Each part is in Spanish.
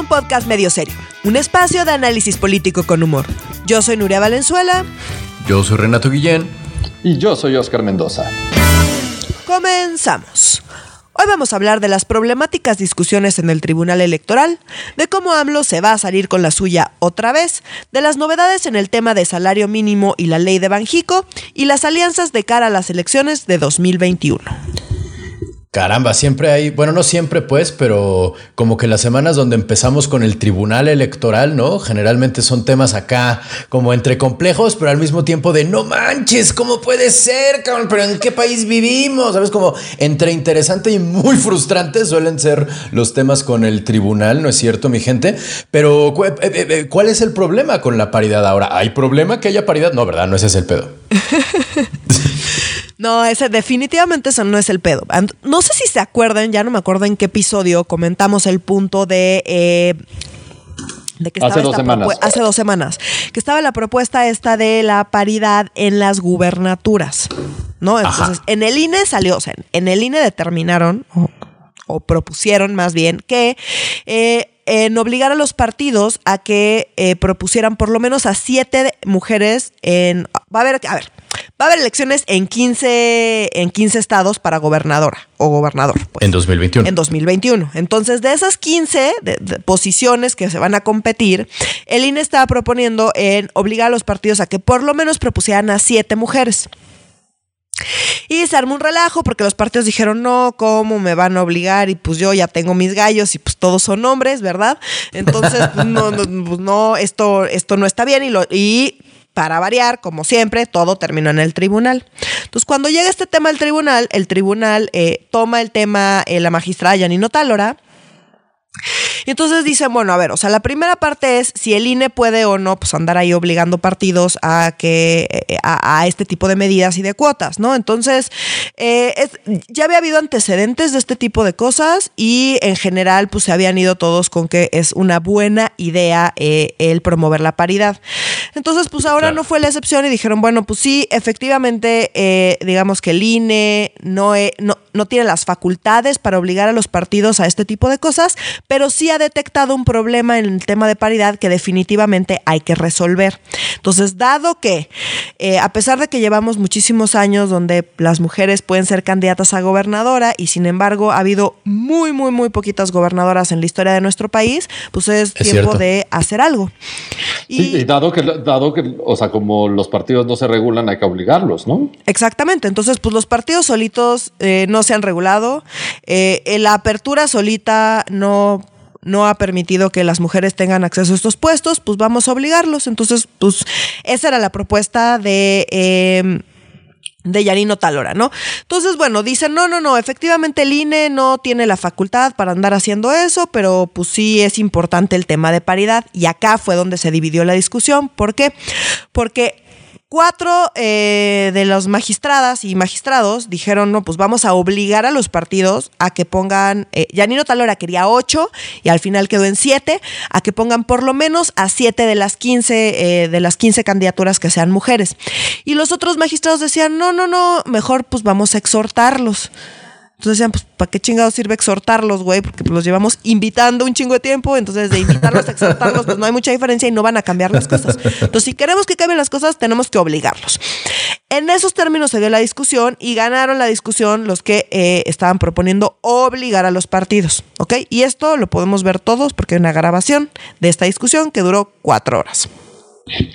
un podcast medio serio, un espacio de análisis político con humor. Yo soy Nuria Valenzuela. Yo soy Renato Guillén. Y yo soy Oscar Mendoza. Comenzamos. Hoy vamos a hablar de las problemáticas discusiones en el Tribunal Electoral, de cómo AMLO se va a salir con la suya otra vez, de las novedades en el tema de salario mínimo y la ley de Banjico, y las alianzas de cara a las elecciones de 2021. Caramba, siempre hay, bueno, no siempre pues, pero como que las semanas donde empezamos con el tribunal electoral, ¿no? Generalmente son temas acá como entre complejos, pero al mismo tiempo de no manches, ¿cómo puede ser, cabrón? Pero ¿en qué país vivimos? ¿Sabes? Como entre interesante y muy frustrante suelen ser los temas con el tribunal, ¿no es cierto, mi gente? Pero eh, eh, eh, ¿cuál es el problema con la paridad ahora? ¿Hay problema que haya paridad? No, ¿verdad? No ese es el pedo. No, ese definitivamente eso no es el pedo. No sé si se acuerdan, ya no me acuerdo en qué episodio comentamos el punto de... Eh, de que hace dos semanas. Hace dos semanas. Que estaba la propuesta esta de la paridad en las gubernaturas. ¿No? Entonces, en el INE salió, o sea, en el INE determinaron, o, propusieron más bien, que eh, en obligar a los partidos a que eh, propusieran por lo menos a siete mujeres en. Va a haber, a ver, Va a haber elecciones en 15, en 15 estados para gobernadora o gobernador. Pues, en 2021. En 2021. Entonces, de esas 15 posiciones que se van a competir, el INE estaba proponiendo en obligar a los partidos a que por lo menos propusieran a siete mujeres. Y se armó un relajo porque los partidos dijeron, no, ¿cómo me van a obligar? Y pues yo ya tengo mis gallos y pues todos son hombres, ¿verdad? Entonces, pues no, no, pues no esto, esto no está bien y, lo, y para variar, como siempre, todo terminó en el tribunal. Entonces, cuando llega este tema al tribunal, el tribunal eh, toma el tema eh, la magistrada Janino Tálora y entonces dicen, bueno, a ver, o sea, la primera parte es si el INE puede o no, pues andar ahí obligando partidos a que eh, a, este tipo de medidas y de cuotas, ¿no? Entonces, eh, ya había habido antecedentes de este tipo de cosas y en general, pues se habían ido todos con que es una buena idea el promover la paridad. Entonces, pues ahora no fue la excepción y dijeron, bueno, pues sí, efectivamente, digamos que el INE no, no, no tiene las facultades para obligar a los partidos a este tipo de cosas, pero sí ha detectado un problema en el tema de paridad que definitivamente hay que resolver. Entonces, dado que eh, a pesar de que llevamos muchísimos años donde las mujeres pueden ser candidatas a gobernadora y sin embargo ha habido muy, muy, muy poquitas gobernadoras en la historia de nuestro país, pues es, tiempo de hacer algo. Y, dado que, dado que, o sea, como los partidos no se regulan, hay que obligarlos, ¿no? Exactamente. Entonces, pues los partidos solitos eh, no se han regulado. Eh, la apertura solita no no ha permitido que las mujeres tengan acceso a estos puestos, pues vamos a obligarlos. Entonces, pues esa era la propuesta de... Eh, de Yanino Talora, ¿no? Entonces, bueno, dicen, no, no, no, efectivamente el INE no tiene la facultad para andar haciendo eso, pero pues sí es importante el tema de paridad. Y acá fue donde se dividió la discusión. ¿Por qué? Porque Cuatro eh, de los magistradas y magistrados dijeron, no, pues vamos a obligar a los partidos a que pongan, eh, Talora quería ocho y al final quedó en siete, a que pongan por lo menos a siete de las quince, eh, de las quince candidaturas que sean mujeres. Y los otros magistrados decían, no, no, no, mejor pues vamos a exhortarlos. Entonces decían, pues, ¿para qué chingados sirve exhortarlos, güey? Porque los llevamos invitando un chingo de tiempo. Entonces, de invitarlos a exhortarlos, pues no hay mucha diferencia y no van a cambiar las cosas. Entonces, si queremos que cambien las cosas, tenemos que obligarlos. En esos términos se dio la discusión y ganaron la discusión los que eh, estaban proponiendo obligar a los partidos, ¿ok? Y esto lo podemos ver todos porque hay una grabación de esta discusión que duró cuatro horas.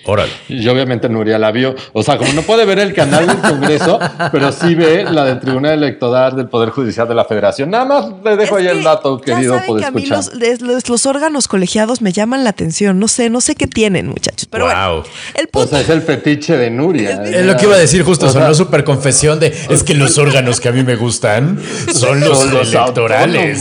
Órale. Y obviamente Nuria la vio. O sea, como no puede ver el canal del Congreso, pero sí ve la del Tribunal Electoral del Poder Judicial de la Federación. Nada más le dejo ahí el dato, querido. Ya que a mí los, órganos colegiados me llaman la atención. No sé, no sé qué tienen, muchachos. Pero bueno, el punto... O sea, es el fetiche de Nuria. Es, lo que iba a decir justo. sonó súper confesión de es que los órganos que a mí me gustan son los, electorales.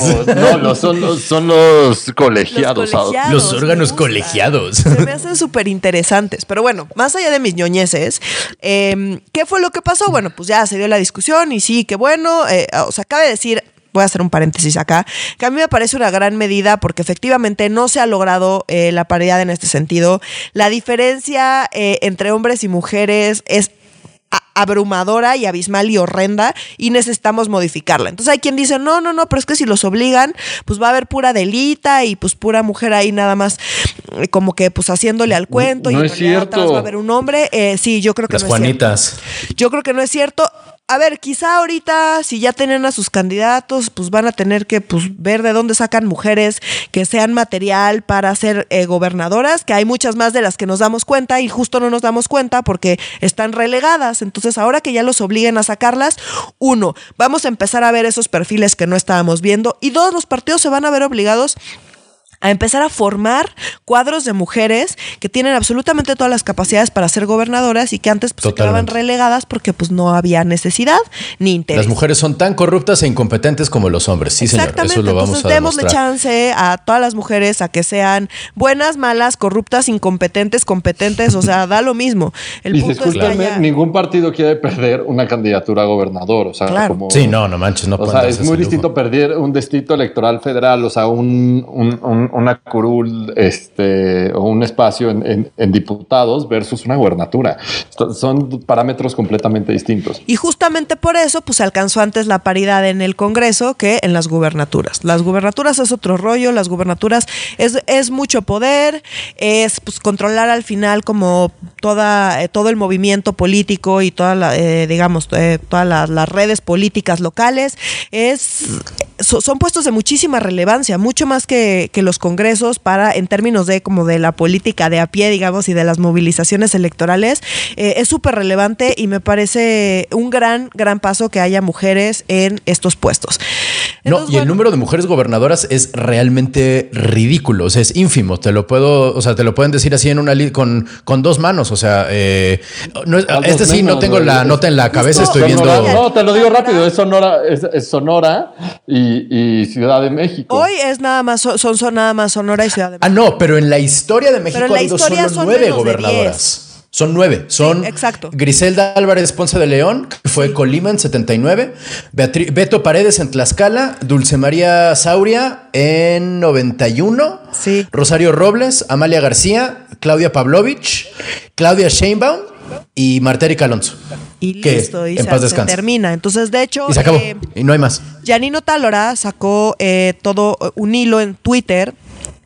No, son, los, son los colegiados. Los, órganos colegiados. Se me hacen súper interesantes pero bueno, más allá de mis ñoñeces, em, ¿qué fue lo que pasó? Bueno, pues ya se dio la discusión y sí, qué bueno. Eh, o sea, cabe decir, voy a hacer un paréntesis acá, que a mí me parece una gran medida porque efectivamente no se ha logrado eh, la paridad en este sentido. La diferencia eh, entre hombres y mujeres es abrumadora y abismal y horrenda y necesitamos modificarla. Entonces hay quien dice, no, no, no, pero es que si los obligan, pues va a haber pura delita y pues pura mujer ahí nada más eh, como que pues haciéndole al cuento no y es cierto. atrás va a haber un hombre. Eh, sí, yo creo que Las no es cierto. Juanitas. Yo creo que no es cierto. A ver, quizá ahorita, si ya tienen a sus candidatos, pues van a tener que pues, ver de dónde sacan mujeres que sean material para ser eh, gobernadoras, que hay muchas más de las que nos damos cuenta y justo no nos damos cuenta porque están relegadas. Entonces, ahora que ya los obliguen a sacarlas, uno, vamos a empezar a ver esos perfiles que no estábamos viendo y dos, los partidos se van a ver obligados a empezar a formar cuadros de mujeres que tienen absolutamente todas las capacidades para ser gobernadoras y que antes pues, se quedaban relegadas porque pues no había necesidad ni interés. Las mujeres son tan corruptas e incompetentes como los hombres. Sí, señor. Exactamente, Eso lo vamos entonces a démosle demostrar. chance a todas las mujeres a que sean buenas, malas, corruptas, incompetentes, competentes, o sea, da lo mismo. El Y punto es que ningún partido quiere perder una candidatura a gobernador. O sea, Claro. como. Sí, no, no manches, no O sea, es muy distinto perder un distrito electoral federal, o sea, un, un- un- una curul este, o un espacio en, diputados versus una gubernatura. Son parámetros completamente distintos. Y justamente por eso, pues se alcanzó antes la paridad en el Congreso que en las gubernaturas. Las gubernaturas es otro rollo, las gubernaturas es, es mucho poder, es pues controlar al final como toda, eh, todo el movimiento político y toda la, eh, digamos, eh, todas las, redes políticas locales. Es, so- son puestos de muchísima relevancia, mucho más que, que los congresos para, en términos de como de la política de a pie, digamos, y de las movilizaciones electorales, eh, es súper relevante y me parece un gran, gran paso que haya mujeres en estos puestos. No, Entonces, y el número de mujeres gobernadoras es realmente ridículo, o sea, es ínfimo, te lo puedo, o sea, te lo pueden decir así en una con, con dos manos, o sea, eh, no este sí no tengo la nota en la cabeza, estoy viendo... Sonora- no, te lo digo rápido, es Sonora, es, es Sonora y, y Ciudad de México. Hoy es nada más, son, son, nada más Sonora y Ciudad de Ah, no, pero en la historia de México Pero en la ha habido historia solo son nueve gobernadoras. Son nueve. Son Sí, exacto. Griselda Álvarez Ponce de León, que fue Colima en 79. Beatri- Beto Paredes en Tlaxcala. Dulce María Sauria en 91. Sí. Rosario Robles, Amalia García, Claudia Pavlovich, Claudia Sheinbaum y Marta Erika Alonso. y que listo, y en se, paz se descanse. termina. Entonces, de hecho, Y se acabó. eh, y no hay más. Janino Tálora sacó eh, todo un hilo en Twitter.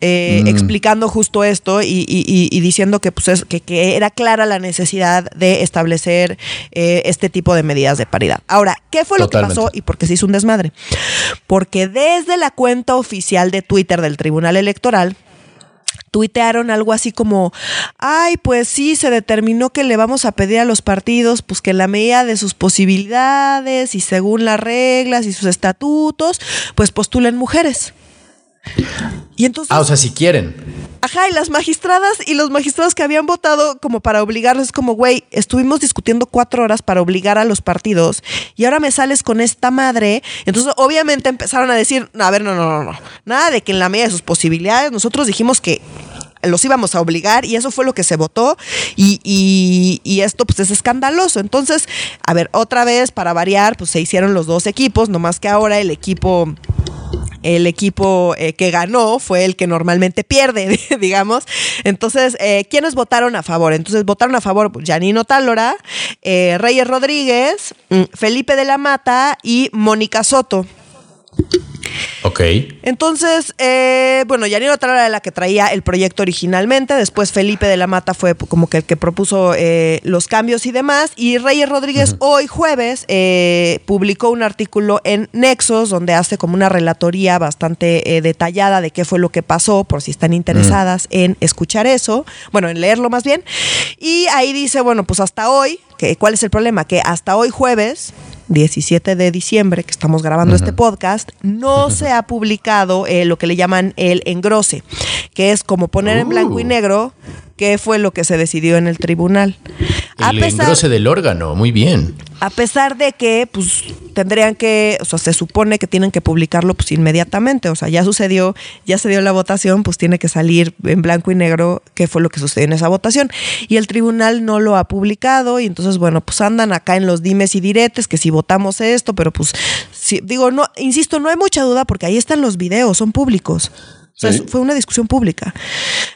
Eh, Mm. explicando justo esto y, y- y- y diciendo que, pues, es- que, que era clara la necesidad de establecer eh, este tipo de medidas de paridad. Ahora, ¿qué fue lo que pasó y por qué se hizo un desmadre? Porque desde la cuenta oficial de Twitter del Tribunal Electoral, tuitearon algo así como, ay, pues sí, se determinó que le vamos a pedir a los partidos, pues que en la medida de sus posibilidades y según las reglas y sus estatutos, pues postulen mujeres. Y entonces, Ah, o sea, si quieren. ajá, y las magistradas y los magistrados que habían votado como para obligarles, como, güey, estuvimos discutiendo cuatro horas para obligar a los partidos y ahora me sales con esta madre. Entonces, obviamente empezaron a decir, a ver, no, no, no, no, nada de que en la medida de sus posibilidades, nosotros dijimos que los íbamos a obligar y eso fue lo que se votó y, y- y esto pues es escandaloso. Entonces, a ver, otra vez para variar, pues se hicieron los dos equipos, nomás que ahora el equipo el equipo eh, que ganó fue el que normalmente pierde, digamos. Entonces, eh, ¿quiénes votaron a favor? Entonces, votaron a favor Janino Tálora, eh, Reyes Rodríguez, mm, Felipe de la Mata y Mónica Soto. Ok. Entonces, eh, bueno, Yanino Tálora era la que traía el proyecto originalmente, después Felipe de la Mata fue como que el que propuso eh, los cambios y demás, y Reyes Rodríguez hoy jueves eh, publicó un artículo en Nexos donde hace como una relatoría bastante eh, detallada de qué fue lo que pasó, por si están interesadas en escuchar eso, bueno, en leerlo más bien, y ahí dice, bueno, pues hasta hoy, que, ¿cuál es el problema? Que hasta hoy jueves, 17 de diciembre, que estamos grabando este podcast, no se ha publicado eh, lo que le llaman el engrose, que es como poner en blanco y Uh. negro qué fue lo que se decidió en el tribunal. A El pesar, engrose del órgano, muy bien. a pesar de que pues tendrían que, o sea, se supone que tienen que publicarlo pues inmediatamente, o sea, ya sucedió, ya se dio la votación, pues tiene que salir en blanco y negro qué fue lo que sucedió en esa votación. Y el tribunal no lo ha publicado y entonces, bueno, pues andan acá en los dimes y diretes que si votamos esto, pero pues, si, digo, no, insisto, no hay mucha duda porque ahí están los videos, son públicos. O sea, Sí. fue una discusión pública.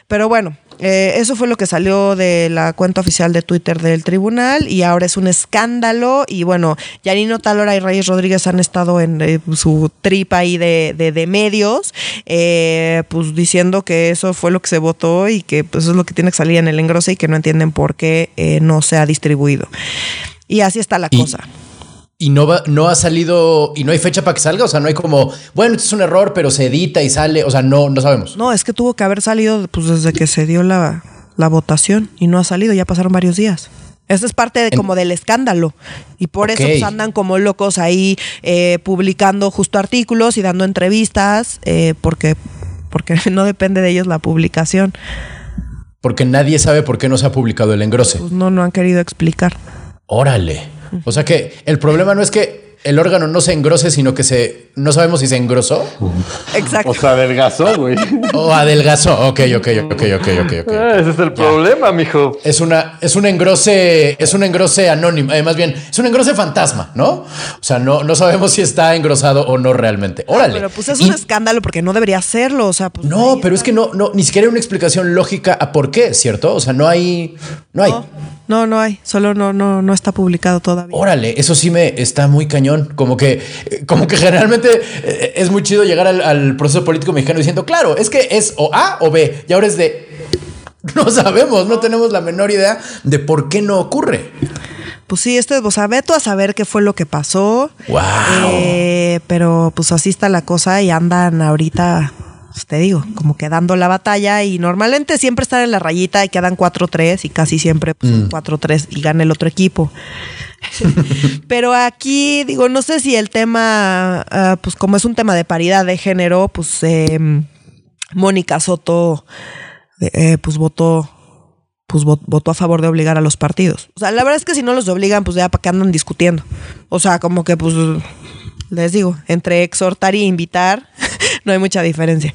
Pero bueno, eh, eso fue lo que salió de la cuenta oficial de Twitter del tribunal y ahora es un escándalo y bueno, Yanino Talora y Reyes Rodríguez han estado en eh, su tripa ahí de, de, de medios, eh, pues diciendo que eso fue lo que se votó y que pues es lo que tiene que salir en el engrose y que no entienden por qué eh, no se ha distribuido. Y así está la Y- cosa. Y no va, no ha salido y no hay fecha para que salga. O sea, no hay como, bueno, esto es un error, pero se edita y sale. O sea, no, no sabemos. No, es que tuvo que haber salido pues desde que se dio la, la votación y no ha salido, ya pasaron varios días. Esa es parte de, como del escándalo. Y por eso pues, andan como locos ahí eh, publicando justo artículos y dando entrevistas, eh, porque, porque no depende de ellos la publicación. Porque nadie sabe por qué no se ha publicado el engrose. Pues no, no han querido explicar. Órale. O sea que el problema no es que el órgano no se engrose, sino que se no sabemos si se engrosó Exacto. O sea, adelgazó, güey. o adelgazó. Ok, ok, ok, ok, ok, ok. Ah, Ese es el problema, mijo. Es una, es un engrose, es un engrose anónimo, eh, más bien, es un engrose fantasma, ¿no? O sea, no, no sabemos si está engrosado o no realmente. Órale. Pero pues es Y- un escándalo porque no debería serlo. O sea, pues no, pero es que no, no, ni siquiera hay una explicación lógica a por qué, ¿cierto? O sea, no hay, no hay. No, no, no hay. Solo no, no, no está publicado todavía. Órale, eso sí me está muy cañón. Como que, eh, como que generalmente eh, es muy chido llegar al, al proceso político mexicano diciendo, claro, es que es o A o B. Y ahora es de. No sabemos, no tenemos la menor idea de por qué no ocurre. Pues sí, este, o sea, veto a saber qué fue lo que pasó. Wow. Eh, pero pues así está la cosa y andan ahorita, pues, te digo, como que dando la batalla y normalmente siempre están en la rayita y quedan 4-3 y casi siempre pues, son 4-3 y gana el otro equipo. pero aquí, digo, no sé si el tema, ah, pues como es un tema de paridad de género, pues eh, Mónica Soto, eh, pues votó pues vo- votó a favor de obligar a los partidos. O sea, la verdad es que si no los obligan, pues ya para qué andan discutiendo. O sea, como que pues les digo, entre exhortar y invitar no hay mucha diferencia.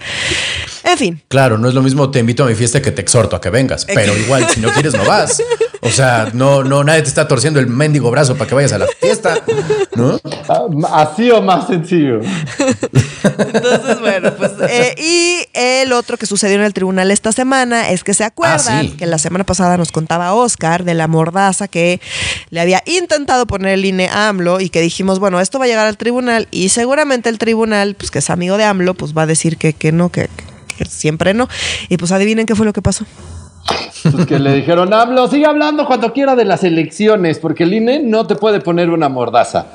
En fin, Claro, no es lo mismo te invito a mi fiesta que te exhorto a que vengas, pero igual si no quieres no vas. O sea, no, no, nadie te está torciendo el mendigo brazo para que vayas a la fiesta, ¿no? Ah, Así o más sencillo. Entonces bueno, pues eh, y el otro que sucedió en el tribunal esta semana es que se acuerdan sí. que la semana pasada nos contaba Oscar de la mordaza que le había intentado poner el INE a AMLO y que dijimos, bueno, esto va a llegar al tribunal y seguramente el tribunal, pues que es amigo de AMLO, pues va a decir que, que no, que, que siempre no. Y pues adivinen qué fue lo que pasó. Pues que le dijeron, hablo, sigue hablando cuando quiera de las elecciones, porque el INE no te puede poner una mordaza.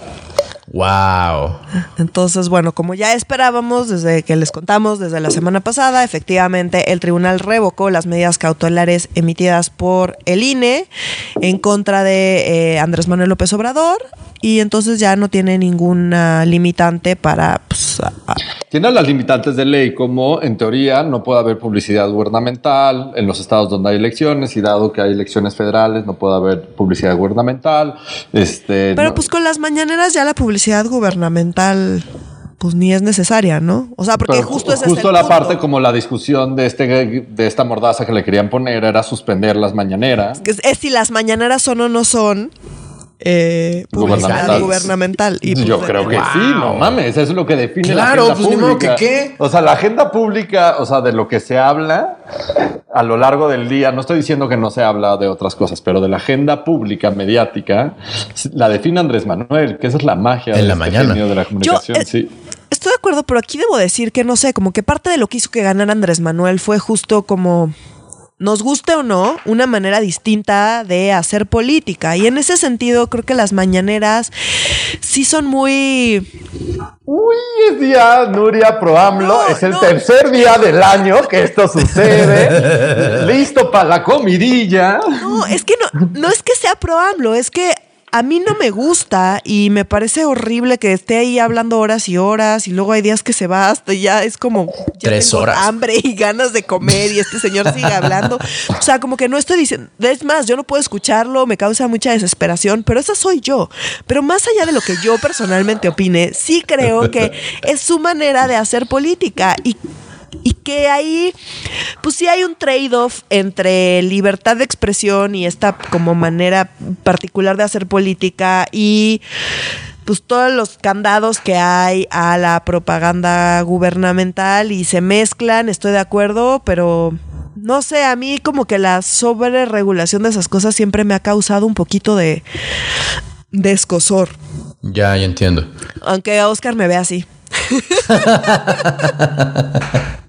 Wow. Entonces, bueno, como ya esperábamos desde que les contamos desde la semana pasada, efectivamente el tribunal revocó las medidas cautelares emitidas por el INE en contra de eh, Andrés Manuel López Obrador y entonces ya no tiene ninguna limitante para... pues, Tiene las limitantes de ley, como en teoría no puede haber publicidad gubernamental en los estados donde hay elecciones, y dado que hay elecciones federales, no puede haber publicidad gubernamental. Este, pero no- pues con las mañaneras ya la publicidad gubernamental pues ni es necesaria, ¿no? O sea, porque pero justo es justo la punto. parte como la discusión de este de esta mordaza que le querían poner era suspender las mañaneras. es si las mañaneras son o no son eh, publicidad Gubernamentales. gubernamental. Y, pues, Yo creo que Wow. sí, no mames, eso es lo que define Claro, la agenda pues, ni modo que pública. qué. O sea, la agenda pública, o sea, de lo que se habla a lo largo del día, no estoy diciendo que no se habla de otras cosas, pero de la agenda pública mediática, la define Andrés Manuel, que esa es la magia En de la este mañana. genio de la comunicación, eh, sí. Estoy de acuerdo, pero aquí debo decir que no sé, como que parte de lo que hizo que ganara Andrés Manuel fue justo como, nos guste o no, una manera distinta de hacer política. Y en ese sentido, creo que las mañaneras sí son muy... Uy, es día Nuria Pro AMLO, No, es el no. tercer día del año que esto sucede. Listo para la comidilla. No, es que no, no es que sea pro AMLO, es que a mí no me gusta y me parece horrible que esté ahí hablando horas y horas y luego hay días que se va hasta ya es como ya Tres tengo horas. hambre y ganas de comer y este señor sigue hablando. O sea, como que no estoy diciendo, es más, yo no puedo escucharlo, me causa mucha desesperación, pero esa soy yo. Pero más allá de lo que yo personalmente opine, sí creo que es su manera de hacer política y y que ahí, pues sí hay un trade-off entre libertad de expresión y esta como manera particular de hacer política y pues todos los candados que hay a la propaganda gubernamental y se mezclan, estoy de acuerdo, pero no sé, a mí como que la sobreregulación de esas cosas siempre me ha causado un poquito de, de escosor. Ya, ya entiendo. Aunque Oscar me ve así.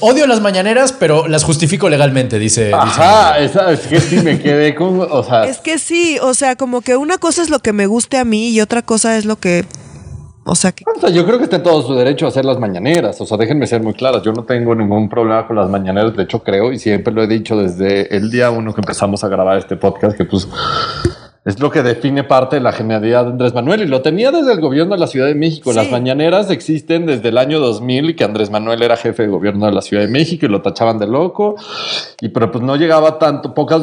Odio las mañaneras, pero las justifico legalmente, dice. Ajá, esa, es que sí me quedé con. O sea, Es que sí, o sea, como que una cosa es lo que me guste a mí y otra cosa es lo que. O sea, que. o sea, yo creo que está en todo su derecho a hacer las mañaneras. O sea, déjenme ser muy claras. Yo no tengo ningún problema con las mañaneras. De hecho, creo y siempre lo he dicho desde el día uno que empezamos a grabar este podcast, que pues es lo que define parte de la genialidad de Andrés Manuel y lo tenía desde el gobierno de la Ciudad de México. Sí. Las mañaneras existen desde el año 2000 y que Andrés Manuel era jefe de gobierno de la Ciudad de México y lo tachaban de loco. Y pero pues no llegaba tanto, pocas.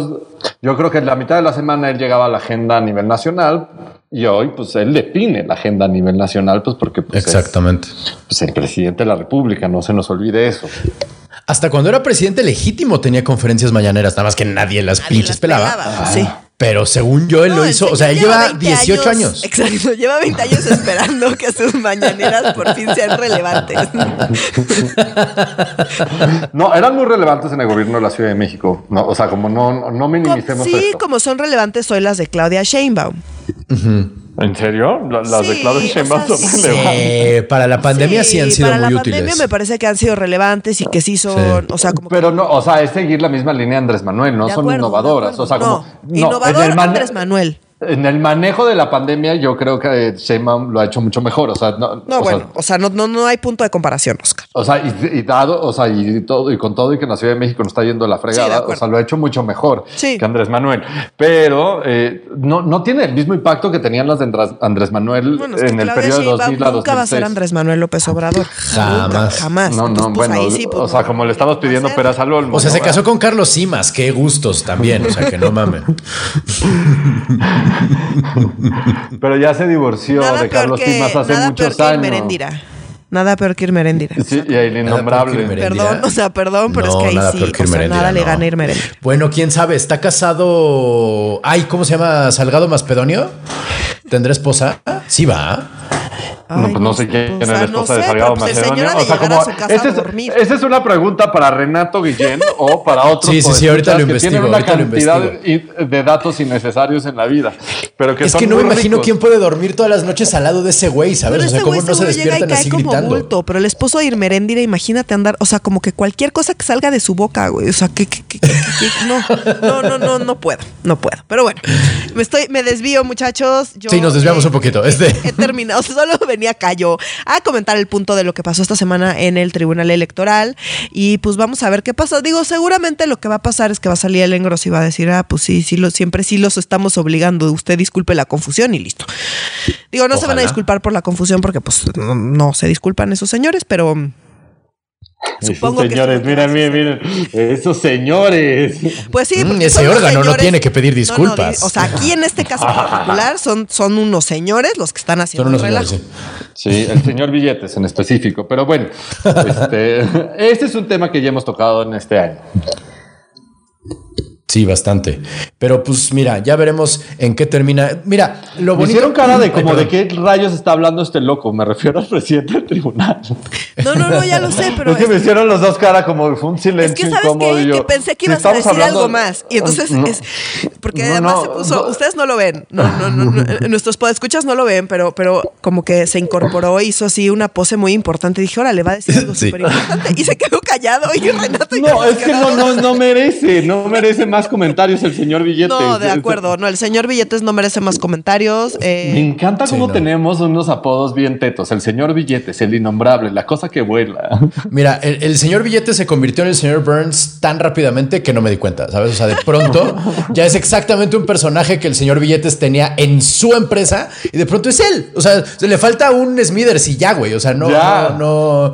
Yo creo que en la mitad de la semana él llegaba a la agenda a nivel nacional y hoy pues él define la agenda a nivel nacional, pues porque pues, es, Exactamente. pues, el presidente de la República, no se nos olvide eso. Hasta cuando era presidente legítimo tenía conferencias mañaneras, nada más que nadie las Nadie pinches las pelaba. pelaba, sí. Pero según yo, él No, lo hizo. O sea, él lleva 20 18 años. Exacto, lleva 20 años esperando que sus mañaneras por fin sean relevantes. No, eran muy relevantes en el gobierno de la Ciudad de México. No, o sea, como no, no minimicemos sí, esto. como son relevantes hoy las de Claudia Sheinbaum. ¿En serio? La- Las de Sí, Claudia o Sheinbaum sea, son sí. relevantes. Eh, para la pandemia sí, han sido para muy la útiles. pandemia me parece que han sido relevantes y que sí son, o sea, como que- Pero no, o sea, es seguir la misma línea de Andrés Manuel, no de son acuerdo, de innovadoras. O sea, como. no, innovador en el Andrés Manuel. En el manejo de la pandemia, yo creo que eh, Sheinbaum lo ha hecho mucho mejor. O sea, no, No, o bueno, sea, o sea, no, no, no hay punto de comparación, Oscar. O sea, y, y dado, o sea, y todo, y con todo y que en la Ciudad de México no está yendo la fregada, o sea, lo ha hecho mucho mejor Sí. que Andrés Manuel. Pero eh, no, no tiene el mismo impacto que tenían las de Andrés, Manuel Bueno, es que en el Claudia periodo de Sheinbaum 2000 a nunca va a ser 2006. Andrés Manuel López Obrador. Jamás. Nunca, jamás. No, Entonces, no, pues, bueno, ahí sí, pues, o sea, como le estamos pidiendo peras al olmo. O sea, ¿no? se casó con Carlos Simas. Qué gustos también. O sea, que no mames. Pero ya se divorció Nada de Carlos que, Simas hace nada muchos peor que años. Irmerendira. Nada peor que Irmerendira. Sí, y el innombrable. Perdón, o sea, perdón, pero No, es que nada ahí sí, peor que o sea, nada le gana Irmerendira. Bueno, quién sabe, está casado. Ay, ¿cómo se llama? ¿Salgado Maspedonio? ¿Tendrá esposa? Sí, va. No, Ay, pues no sé quién es la no esposa de sé, Salgado pero, pues, el Macedonio. señor ha de O sea, llegar como a su casa esa a es, dormir. esa es una pregunta para Renato Guillén o para otros. Sí, sí, sí, ahorita lo que investigo, Tienen una ahorita lo cantidad de, datos innecesarios en la vida. Pero que Es son que no me imagino quién puede dormir todas las noches al lado de ese güey, ¿sabes? Pero o sea, este cómo no se llega y despiertan cae como bulto, pero el esposo de Irmerendira, imagínate andar, o sea, como que cualquier cosa que salga de su boca, güey, o sea, que, que- que- que- que- no, no, no, no, no puedo, no puedo. Pero bueno, me estoy, me desvío, muchachos. Yo, Sí, nos desviamos eh, un poquito. Este. He terminado, solo venía yo a comentar el punto de lo que pasó esta semana en el Tribunal Electoral y pues vamos a ver qué pasa. Digo, seguramente lo que va a pasar es que va a salir el engros y va a decir, ah, pues sí, sí, lo, siempre sí los estamos obligando. Usted disculpe la confusión y listo. Digo, no se van a disculpar por la confusión porque pues no, no se disculpan esos señores, pero supongo que señores, que miren, miren, miren. Esos señores. pues sí. Mm, ese son órgano no tiene que pedir No, no, disculpas. di- o sea, aquí en este caso particular son, son unos señores los que están Son haciendo unos el relajo. señores, sí. Sí, el señor Billetes en específico. Pero bueno, este, este es un tema que ya hemos tocado en este año. Sí, bastante. Pero pues mira, ya veremos en qué termina. Mira, lo Me bonito. hicieron cara de Ay, como de qué rayos está hablando este loco. Me refiero al presidente del tribunal. No, no, no, ya lo sé, pero es que me es- hicieron los dos cara como fue un Es silencio que sabes qué? yo, que pensé que si ibas a decir hablando- algo más. Y entonces No, es porque no, además no, se puso, no. ustedes no lo ven, no, no, no, no, nuestros podescuchas no lo ven, pero, pero como que se incorporó, hizo así una pose muy importante. Dije, órale, va a decir algo Sí. súper importante. Y se quedó callado y Renato y No, es que no, quedamos no, no merece, no merece más comentarios el señor Billetes. No, de acuerdo. No, el señor Billetes no merece más comentarios. eh, Me encanta Sí, cómo no. tenemos unos apodos bien tetos. El señor Billetes, el innombrable, la cosa que vuela. Mira, el, el señor Billete se convirtió en el señor Burns tan rápidamente que no me di cuenta, ¿sabes? O sea, de pronto ya es exactamente un personaje que el señor Billetes tenía en su empresa y de pronto es él. O sea, se le falta un Smithers y ya, güey. O sea, no, Ya. no, no-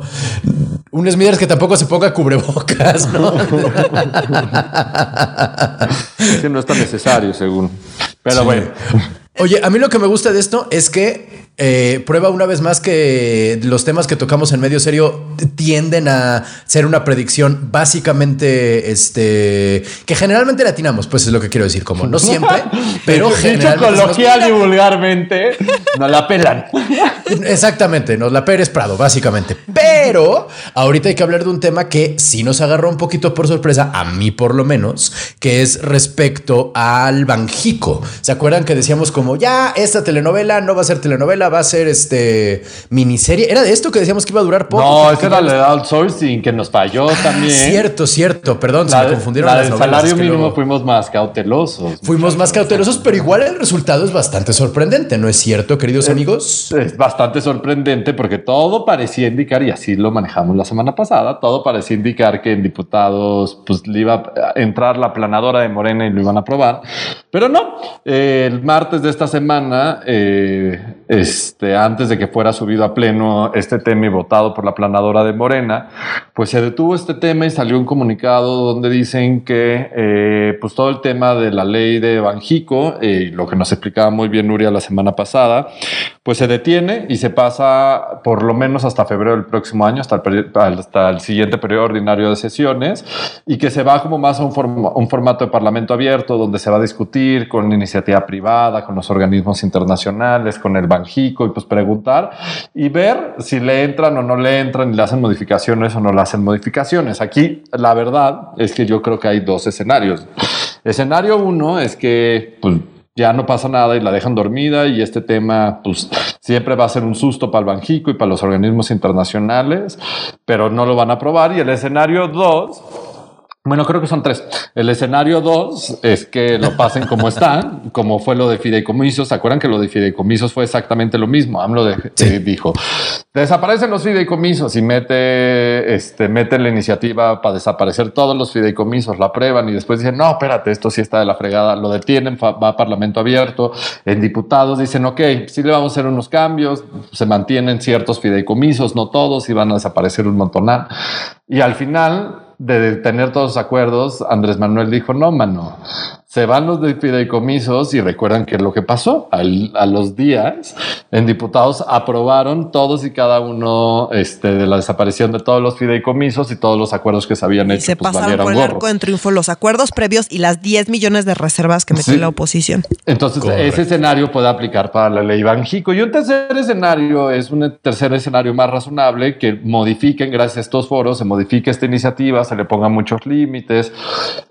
Un Smithers que tampoco se ponga cubrebocas, ¿no? no es tan necesario, según. Pero Sí. bueno. Oye, a mí lo que me gusta de esto es que eh, prueba una vez más que los temas que tocamos en medio serio tienden a ser una predicción básicamente, este, que generalmente latinamos, pues es lo que quiero decir, como no siempre, pero generalmente. coloquial y vulgarmente, nos la pelan. Exactamente, nos la Pérez Prado, básicamente. Pero ahorita hay que hablar de un tema que sí nos agarró un poquito por sorpresa, a mí por lo menos, que es respecto al Banjico. ¿Se acuerdan que decíamos como ya esta telenovela no va a ser telenovela? Va a ser este miniserie. Era de esto que decíamos que iba a durar poco. No, ese era el de outsourcing que nos falló ah, también. Cierto, cierto. Perdón, se me confundieron. La del salario mínimo fuimos más cautelosos. Fuimos más cautelosos, pero igual el resultado es bastante sorprendente, ¿no es cierto, queridos amigos? Es bastante sorprendente porque todo parecía indicar, y así lo manejamos la semana pasada, todo parecía indicar que en diputados pues le iba a entrar la planadora de Morena y lo iban a aprobar. Pero no, el martes de esta semana eh, es este, antes de que fuera subido a pleno este tema y votado por la planadora de Morena, pues se detuvo este tema y salió un comunicado donde dicen que eh, pues todo el tema de la ley de Banjico, eh, lo que nos explicaba muy bien Nuria la semana pasada, pues se detiene y se pasa por lo menos hasta febrero del próximo año, hasta el, siguiente periodo ordinario de sesiones, y que se va como más a un, un formato de parlamento abierto donde se va a discutir con iniciativa privada, con los organismos internacionales, con el Banjico y pues preguntar y ver si le entran o no le entran y le hacen modificaciones o no le hacen modificaciones. Aquí la verdad es que yo creo que hay dos escenarios. Escenario uno es que pues, ya no pasa nada y la dejan dormida y este tema pues siempre va a ser un susto para el Banjico y para los organismos internacionales, pero no lo van a aprobar. Y el escenario dos bueno, creo que son tres. El escenario dos es que lo pasen como están, como fue lo de fideicomisos. ¿Se acuerdan que lo de fideicomisos fue exactamente lo mismo? AMLO de, dijo, desaparecen los fideicomisos y mete, este, mete la iniciativa para desaparecer todos los fideicomisos, la aprueban y después dicen, no, espérate, esto sí está de la fregada, lo detienen, va a Parlamento abierto, en diputados dicen, ok, sí le vamos a hacer unos cambios, se mantienen ciertos fideicomisos, no todos, y van a desaparecer un montonal. Y al final de tener todos los acuerdos, Andrés Manuel dijo, no, mano, se van los de fideicomisos y recuerdan que lo que pasó a los días en diputados aprobaron todos y cada uno este, de la desaparición de todos los fideicomisos y todos los acuerdos que se habían hecho. se pues, pasaron por el arco en triunfo los acuerdos previos y las 10 millones de reservas que metió la oposición. Entonces ese escenario puede aplicar para la ley Banjico y un tercer escenario es un tercer escenario más razonable que modifiquen gracias a estos foros, se modifique esta iniciativa, se le pongan muchos límites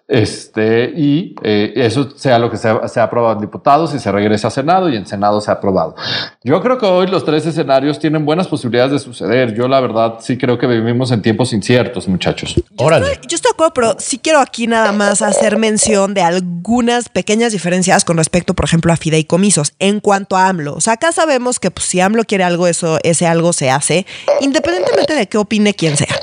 este, y eh, eso sea lo que se ha, aprobado en diputados y se regrese a Senado y en Senado se ha aprobado. Yo creo que hoy los tres escenarios tienen buenas posibilidades de suceder. Yo la verdad sí creo que vivimos en tiempos inciertos, muchachos. Yo estoy, yo estoy de acuerdo, pero sí quiero aquí nada más hacer mención de algunas pequeñas diferencias con respecto, por ejemplo, a fideicomisos en cuanto a AMLO. O sea, acá sabemos que pues, si AMLO quiere algo, eso, ese algo se hace, independientemente de qué opine quien sea.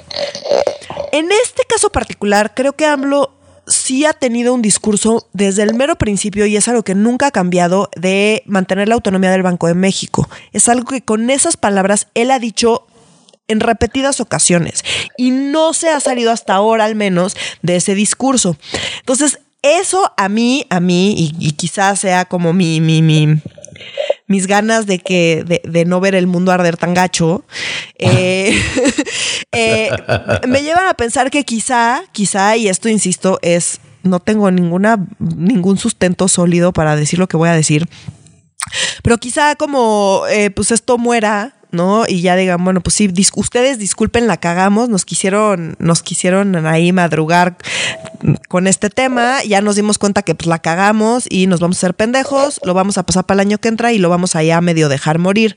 En este caso particular, creo que AMLO sí ha tenido un discurso desde el mero principio y es algo que nunca ha cambiado de mantener la autonomía del Banco de México. Es algo que con esas palabras él ha dicho en repetidas ocasiones y no se ha salido hasta ahora al menos de ese discurso. Entonces, eso a mí, a mí, y, quizás sea como mi, mi, mis ganas de que de, no ver el mundo arder tan gacho eh, eh, me llevan a pensar que quizá quizá y esto insisto es no tengo ninguna ningún sustento sólido para decir lo que voy a decir pero quizá como eh, pues esto muera ¿no? Y ya digan, bueno, pues sí, ustedes disculpen, la cagamos, nos quisieron, nos quisieron ahí madrugar con este tema, ya nos dimos cuenta que pues la cagamos y nos vamos a hacer pendejos, lo vamos a pasar para el año que entra y lo vamos allá a medio dejar morir.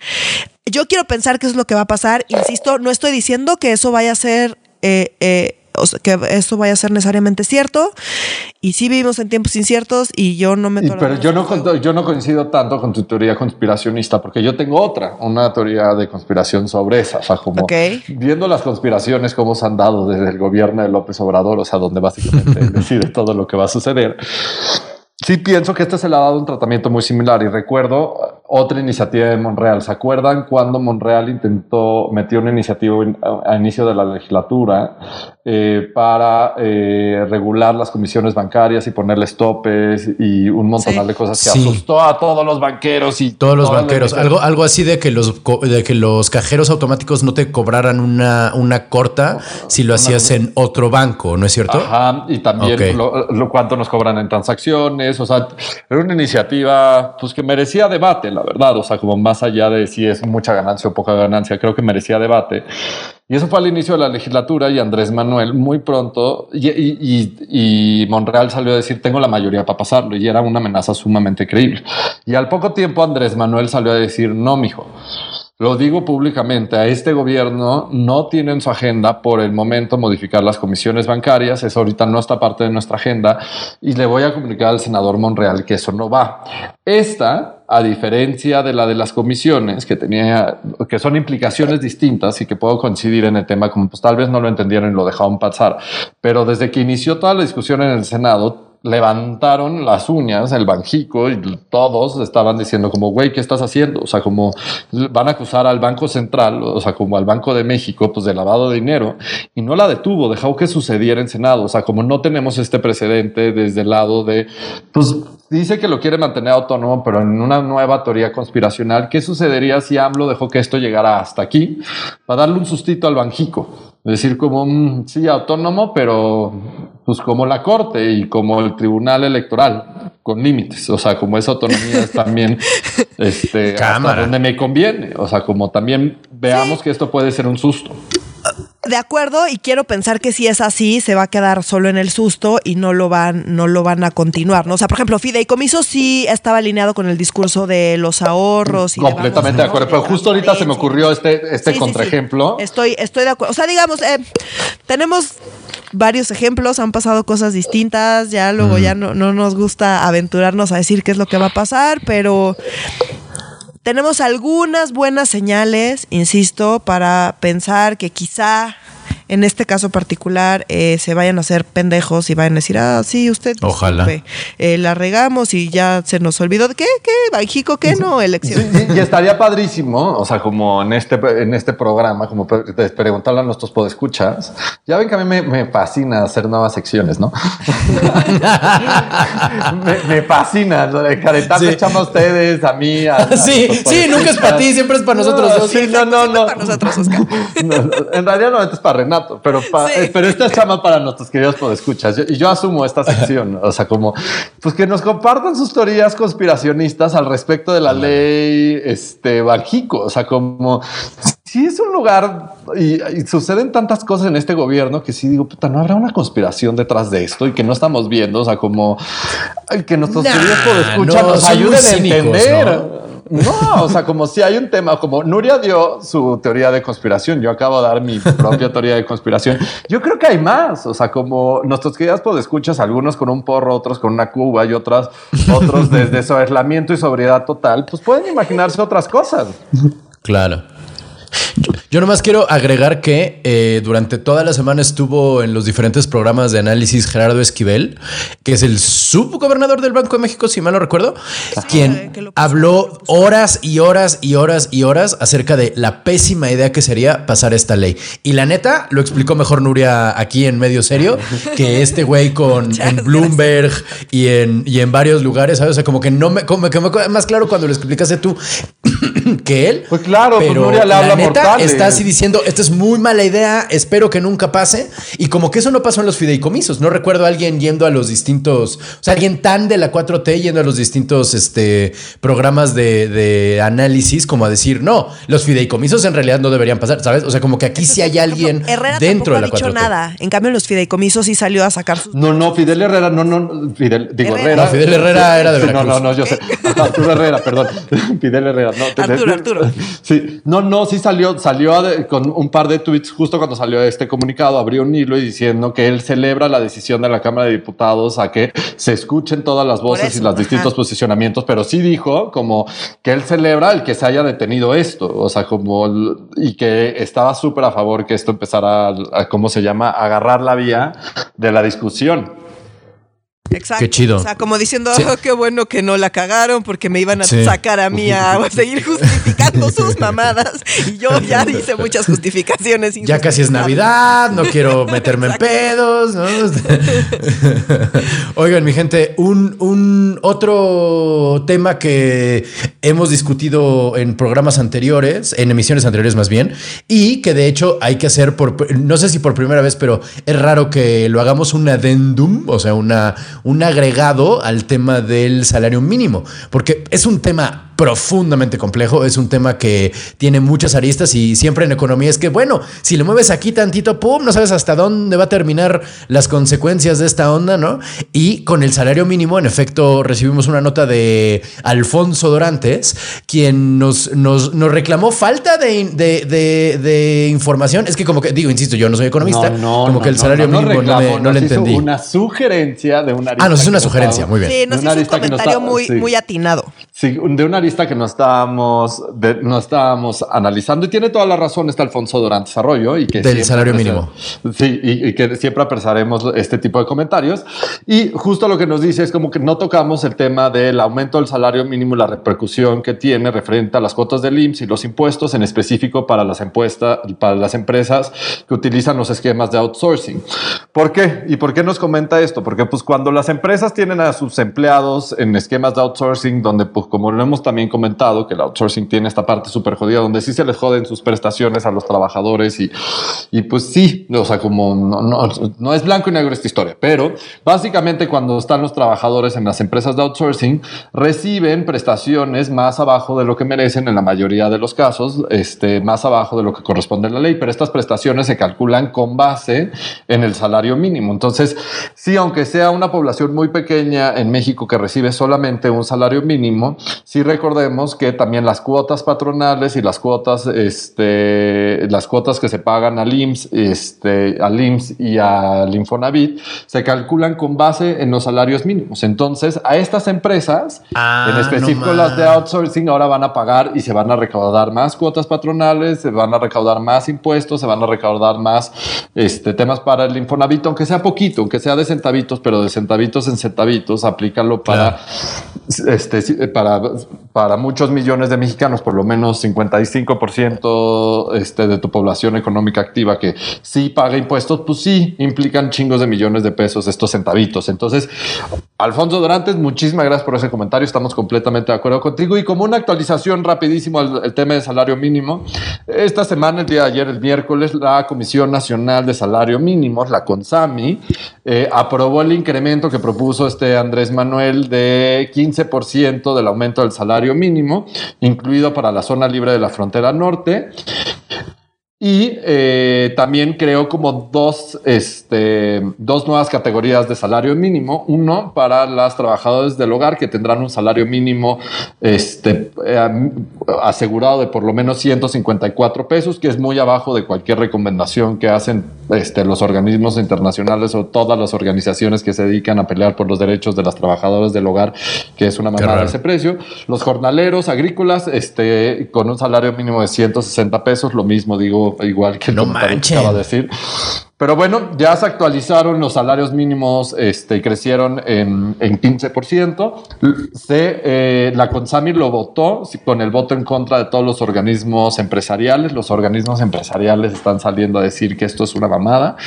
Yo quiero pensar que es lo que va a pasar, insisto, no estoy diciendo que eso vaya a ser... Eh, eh, que eso vaya a ser necesariamente cierto. Y sí vivimos en tiempos inciertos y yo no me... pero yo no, yo no coincido tanto con tu teoría conspiracionista porque yo tengo otra, una teoría de conspiración sobre esa. O sea, como viendo las conspiraciones, cómo se han dado desde el gobierno de López Obrador, o sea, donde básicamente decide todo lo que va a suceder. Sí pienso que este se le ha dado un tratamiento muy similar y recuerdo otra iniciativa de Monreal. ¿Se acuerdan cuando Monreal intentó, metió una iniciativa a inicio de la legislatura eh, para eh, regular las comisiones bancarias y ponerles topes y un montón de cosas que asustó a todos los banqueros y todos los banqueros. Algo, algo así de que los de que los cajeros automáticos no te cobraran una, una corta si lo hacías en otro banco, ¿no es cierto? Ajá, y también lo, cuánto nos cobran en transacciones. O sea, era una iniciativa pues que merecía debate, la verdad. O sea, como más allá de si es mucha ganancia o poca ganancia, creo que merecía debate. Y eso fue al inicio de la legislatura y Andrés Manuel muy pronto y, Monreal salió a decir tengo la mayoría para pasarlo y era una amenaza sumamente creíble. Y al poco tiempo Andrés Manuel salió a decir no, mijo. Lo digo públicamente, a este gobierno no tiene en su agenda por el momento modificar las comisiones bancarias, eso ahorita no está parte de nuestra agenda y le voy a comunicar al senador Monreal que eso no va. Esta a diferencia de la de las comisiones, que tenía, que son implicaciones distintas y que puedo coincidir en el tema, como pues tal vez no lo entendieron y lo dejaron pasar, pero desde que inició toda la discusión en el Senado, levantaron las uñas, el Banjico y todos estaban diciendo como, güey, ¿qué estás haciendo? O sea, como van a acusar al Banco Central, o sea, como al Banco de México, pues de lavado de dinero, y no la detuvo, dejó que sucediera en Senado. O sea, como no tenemos este precedente desde el lado de, pues dice que lo quiere mantener autónomo, pero en una nueva teoría conspiracional, ¿qué sucedería si AMLO dejó que esto llegara hasta aquí? Para darle un sustito al Banjico. Decir, como un sí autónomo, pero pues como la Corte y como el Tribunal Electoral, con límites. O sea, como esa autonomía es también este, Cámara. donde me conviene. O sea, como también veamos que esto puede ser un susto de acuerdo y quiero pensar que si es así se va a quedar solo en el susto y no lo van no lo van a continuar, ¿no? O sea, por ejemplo, Fideicomiso sí estaba alineado con el discurso de los ahorros y completamente de, acuerdo, pero justo ahorita se me ocurrió este este contraejemplo. Estoy estoy de acuerdo. O sea, digamos, eh, tenemos varios ejemplos, han pasado cosas distintas, ya luego ya no, no nos gusta aventurarnos a decir qué es lo que va a pasar, pero tenemos algunas buenas señales, insisto, para pensar que quizá en este caso particular eh, se vayan a hacer pendejos y vayan a decir, ah, sí, usted. Ojalá. Eh, la regamos y ya se nos olvidó. ¿Qué? ¿Qué? ¿Bajico? ¿Qué? No, elección. y estaría padrísimo, o sea, como en este, en este programa, como preguntarle a nuestros podescuchas. Ya ven que a mí me, fascina hacer nuevas secciones, ¿no? me, fascina, ¿no? caretar chama a ustedes, a mí. sí, sí, nunca es para ti, siempre es para nosotros dos. Sí, no, no, no. Para nosotros, Oscar. en realidad no es para Renato pero, eh, pero esta es chama para nuestros queridos podescuchas. Y yo asumo esta sección, o sea, como pues que nos compartan sus teorías conspiracionistas al respecto de la ley este Banjico. O sea, como si es un lugar y, suceden tantas cosas en este gobierno que sí digo, puta, no habrá una conspiración detrás de esto y que no estamos viendo. O sea, como que nuestros queridos podescuchas nos ayuden a entender. No, o sea, como si hay un tema, como Nuria dio su teoría de conspiración, yo acabo de dar mi propia teoría de conspiración. Yo creo que hay más, o sea, como nuestros queridos escuchas, algunos con un porro, otros con una cuba y otras, otros desde su aislamiento y sobriedad total, pues pueden imaginarse otras cosas. Claro. Yo nomás quiero agregar que eh, durante toda la semana estuvo en los diferentes programas de análisis Gerardo Esquivel, que es el subgobernador del Banco de México, si mal no recuerdo, quien habló horas y horas y horas y horas acerca de la pésima idea que sería pasar esta ley. Y la neta, lo explicó mejor Nuria aquí en medio serio, que este güey con en Bloomberg y en, y en varios lugares, ¿sabes? O sea, como que no me, como que me más claro cuando lo explicaste tú que él. Pues claro, pues Nuria le habla neta, está así diciendo, esto es muy mala idea, espero que nunca pase. Y como que eso no pasó en los fideicomisos. No recuerdo a alguien yendo a los distintos, o sea, alguien tan de la 4T yendo a los distintos este, programas de, análisis como a decir, no, los fideicomisos en realidad no deberían pasar, ¿sabes? O sea, como que aquí sí hay alguien dentro de la 4T. No ha dicho nada. En cambio, en los fideicomisos sí salió a sacar sus... No, no, Fidel Herrera, no, no, Fidel, digo Herrera. No, Fidel Herrera era de Veracruz. No, no, no, yo sé. Arturo Herrera, perdón. Fidel Herrera, no. Arturo, Arturo. Sí, no, no, sí salió, salió con un par de tweets justo cuando salió este comunicado, abrió un hilo y diciendo que él celebra la decisión de la Cámara de Diputados a que se escuchen todas las voces y los distintos posicionamientos, pero sí dijo como que él celebra el que se haya detenido esto, o sea, como y que estaba súper a favor que esto empezara a, ¿cómo se llama?, agarrar la vía de la discusión. Exacto. Qué chido. O sea, como diciendo, Sí. "Oh, qué bueno que no la cagaron porque me iban a Sí. sacar a mí a seguir justificando sus mamadas. Y yo ya hice muchas justificaciones. Ya casi es. Navidad, no quiero meterme en pedos. ¿no? Oigan, mi gente, un, un otro tema que hemos discutido en programas anteriores, en emisiones anteriores más bien, y que de hecho hay que hacer por, no sé si por primera vez, pero es raro que lo hagamos un addendum, o sea, una, un agregado al tema del salario mínimo, porque es un tema profundamente complejo, es un tema que tiene muchas aristas y siempre en economía es que, bueno, si le mueves aquí tantito, pum, no sabes hasta dónde va a terminar las consecuencias de esta onda, ¿no? Y con el salario mínimo, en efecto, recibimos una nota de Alfonso Dorantes, quien nos, nos, nos reclamó falta de, de, de- de información. Es que como que, digo, insisto, yo no soy economista, como que el salario mínimo no, le, no entendí. Una sugerencia de una Ah, nos hizo una sugerencia, estaba- muy bien. Sí, nos hizo un no comentario está- muy, sí. muy atinado. Sí, de una lista que no estábamos, de- no estábamos analizando y tiene toda la razón está Alfonso Dorantes Arroyo y que Del salario mínimo. Sí, y, y que siempre apreciaremos este tipo de comentarios. Y justo lo que nos dice es como que no tocamos el tema del aumento del salario mínimo y la repercusión que tiene referente a las cuotas del IMSS y los impuestos en específico para las, impuestas, para las empresas que utilizan los esquemas de outsourcing. ¿Por qué? ¿Y por qué nos comenta esto? Porque pues cuando las empresas tienen a sus empleados en esquemas de outsourcing, donde pues como lo hemos también comentado, que el outsourcing tiene esta parte súper jodida, donde sí se les joden sus prestaciones a los trabajadores y, y pues sí, o sea, como no, no, no es blanco y negro esta historia, pero básicamente cuando están los trabajadores en las empresas de outsourcing, reciben prestaciones más abajo de lo que merecen en la mayoría de los casos, este, más abajo de lo que corresponde a la ley, pero estas prestaciones se calculan con base en el salario mínimo. Entonces, sí, aunque sea una población muy pequeña en México que recibe solamente un salario mínimo, sí recordemos que también las cuotas patronales y las cuotas, este, las cuotas que se pagan al IMSS, este, al IMSS y al Infonavit se calculan con base en los salarios mínimos. Entonces, a estas empresas, Ah, en específico no las de outsourcing, ahora van a pagar y se van a recaudar más cuotas patronales, se van a recaudar más impuestos, se van a recaudar más este, temas para el Infonavit, aunque sea poquito, aunque sea de centavitos, pero de centavitos en centavitos, aplícalo para, este, sí, para, para muchos millones de mexicanos, por lo menos 55% este, de tu población económica activa que sí paga impuestos, pues sí implican chingos de millones de pesos estos centavitos. Entonces, Alfonso Dorantes, muchísimas gracias por ese comentario. Estamos completamente de acuerdo contigo. Y como una actualización rapidísimo al el tema de salario mínimo, esta semana, el día de ayer, el miércoles, la Comisión Nacional de Salario Mínimo, la CONSAMI, eh, aprobó el incremento que propuso este Andrés Manuel de 15% del aumento del salario mínimo, incluido para la zona libre de la frontera norte. Y eh, también creó como dos, este, dos nuevas categorías de salario mínimo. Uno para las trabajadoras del hogar que tendrán un salario mínimo este, eh, asegurado de por lo menos 154 pesos, que es muy abajo de cualquier recomendación que hacen este, los organismos internacionales o todas las organizaciones que se dedican a pelear por los derechos de las trabajadoras del hogar, que es una mamada ese precio. Los jornaleros agrícolas, este, con un salario mínimo de 160 pesos, lo mismo digo, igual que No acaba de decir. Pero bueno, ya se actualizaron los salarios mínimos, este, crecieron en, en 15%. Se, eh, la Consami lo votó con el voto en contra de todos los organismos empresariales. Los organismos empresariales están saliendo a decir que esto es una mamada.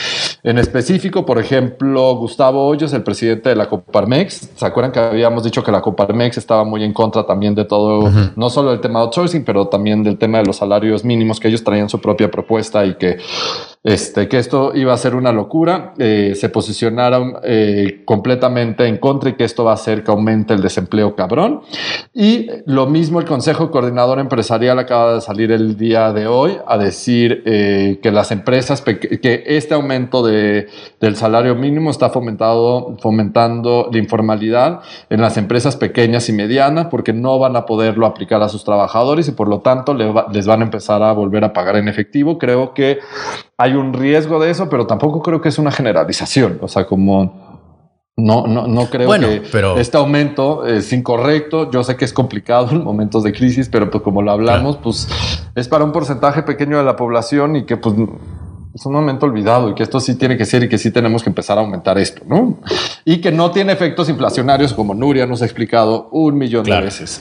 En específico, por ejemplo, Gustavo Hoyos, el presidente de la Coparmex, ¿se acuerdan que habíamos dicho que la Coparmex estaba muy en contra también de todo, no solo del tema de outsourcing, pero también del tema de los salarios mínimos, que ellos traían su propia propuesta y que este, que esto iba a ser una locura, eh, se posicionaron eh, completamente en contra y que esto va a hacer que aumente el desempleo cabrón. Y lo mismo el Consejo Coordinador Empresarial acaba de salir el día de hoy a decir eh, que las empresas, que este aumento de, del salario mínimo está fomentado, fomentando la informalidad en las empresas pequeñas y medianas porque no van a poderlo aplicar a sus trabajadores y por lo tanto les van a empezar a volver a pagar en efectivo. Creo que hay un riesgo de eso, pero tampoco creo que es una generalización. O sea, como no, no, no creo Bueno, que pero- este aumento es incorrecto. Yo sé que es complicado en momentos de crisis, pero pues como lo hablamos, pues es para un porcentaje pequeño de la población y que pues sumamente olvidado y que esto sí tiene que ser y que sí tenemos que empezar a aumentar esto, ¿no? Y que no tiene efectos inflacionarios como Nuria nos ha explicado un millón de veces.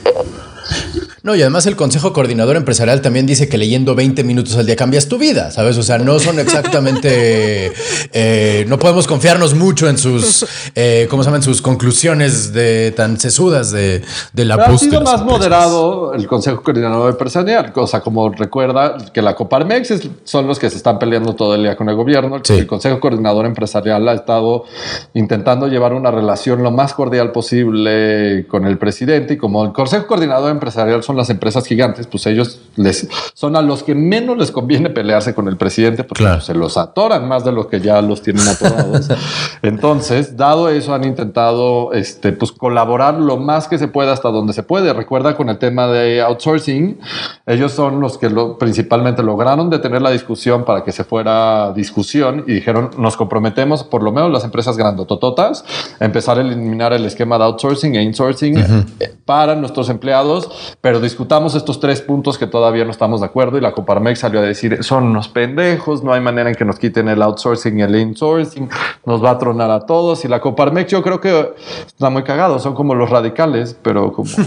No, y además el Consejo Coordinador Empresarial también dice que leyendo 20 minutos al día cambias tu vida, ¿sabes? O sea, no son exactamente, eh, no podemos confiarnos mucho en sus, eh, ¿cómo se llaman? Sus conclusiones de tan sesudas de, de la Ha sido más moderado el Consejo Coordinador Empresarial, o sea, como recuerda que la Coparmex son los que se están peleando todo el día con el gobierno. El Consejo Coordinador Empresarial ha estado intentando llevar una relación lo más cordial posible con el presidente y como el Consejo Coordinador Empresarial son las empresas gigantes, pues ellos les, son a los que menos les conviene pelearse con el presidente porque pues, se los atoran más de lo que ya los tienen atorados. Entonces, dado eso, han intentado este, pues, colaborar lo más que se pueda hasta donde se puede. Recuerda con el tema de outsourcing, ellos son los que lo, principalmente lograron detener la discusión para que se fuera discusión y dijeron, nos comprometemos, por lo menos las empresas grandotototas, a empezar a eliminar el esquema de outsourcing e insourcing para nuestros empleados, pero discutamos estos tres puntos que todavía no estamos de acuerdo y la Coparmex salió a decir, son unos pendejos, no hay manera en que nos quiten el outsourcing y el insourcing, nos va a tronar a todos y la Coparmex yo creo que está muy cagado, son como los radicales, pero como...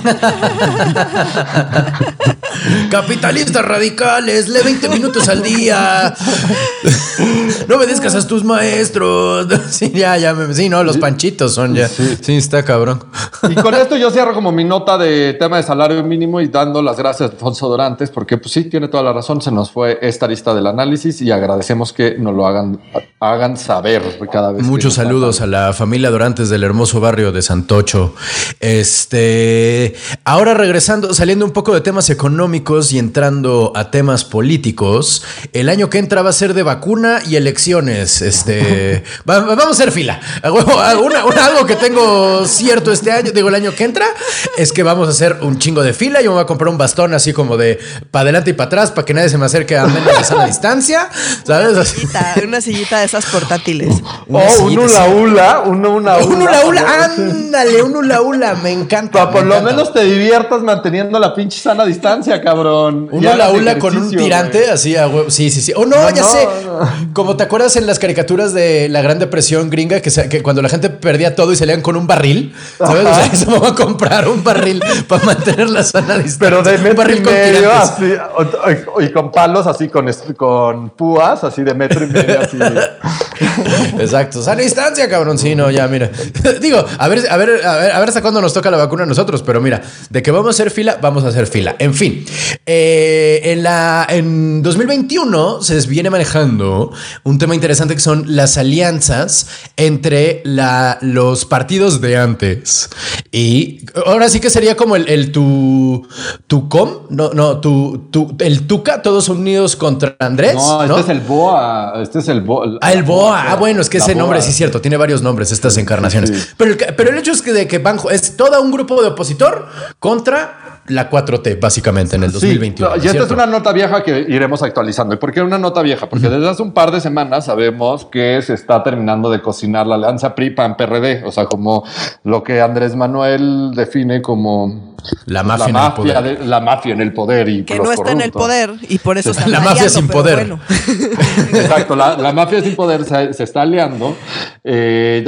Capitalistas radicales, lee 20 minutos al día. No obedezcas a tus maestros. Sí, ya, ya, sí, no, los panchitos son ya. Sí. está cabrón. Y con esto yo cierro como mi nota de tema de salario mínimo y dando las gracias a Alfonso Dorantes, porque pues sí, tiene toda la razón, se nos fue esta lista del análisis y agradecemos que nos lo hagan, hagan saber cada vez. Muchos saludos a la familia Dorantes del hermoso barrio de Santocho. Este, ahora regresando, saliendo un poco de temas económicos y entrando a temas políticos, el año que entra va a ser de vacuna y elecciones. Este, vamos a hacer fila. algo que tengo cierto este año, digo el año que entra, es que vamos a hacer un chingo de fila. Yo me voy a comprar un bastón así como de para adelante y para atrás para que nadie se me acerque a menos de sana distancia. ¿Sabes? Una sillita, una sillita de esas portátiles. o oh, un hula hula, un hula Un hula hula, ándale, un hula hula, me encanta. Para por lo menos te diviertas manteniendo la pinche sana distancia, cabrón. Un hula hula con un tirante así a huevo. Sí, sí, sí. Oh, no, ya sé. Como te acuerdas en las caricaturas de la Gran Depresión gringa, que, que cuando la gente perdía todo y salían con un barril, ¿sabes? O sea, se va a comprar un barril para mantener la sana distancia. Pero de metro y medio, así, y con palos así, con, con púas, así de metro y medio, así. Exacto. Sana distancia, cabrón. Sí, no, ya, mira. Digo, a ver, a ver, a ver, a ver hasta cuándo nos toca la vacuna a nosotros, pero mira, de que vamos a hacer fila, vamos a hacer fila. En fin, eh, en, la, en 2021 se viene manejando un tema interesante que son las alianzas entre la, los partidos de antes. Y ahora sí que sería como el, el tu, tu com, no, no, tu, tu, el Tuca, todos unidos contra Andrés. No, este es el Boa, este es el Boa. Ah, el Boa, ah, bueno, es que ese nombre sí es cierto, tiene varios nombres estas encarnaciones. Pero, el, pero el hecho es que de que van, es todo un grupo de opositor contra la 4T, básicamente, en el 2021. y esta es una nota vieja que iremos actualizando. ¿Y por qué una nota vieja? Porque desde hace un par de semanas sabemos que se está terminando de cocinar la alianza PRI-PAN-PRD, o sea, como lo que Andrés Manuel define como la mafia, en el poder. la mafia en el poder y que no está en el poder y por eso está la mafia sin poder. Exacto, la, mafia sin poder se, está aliando. Eh,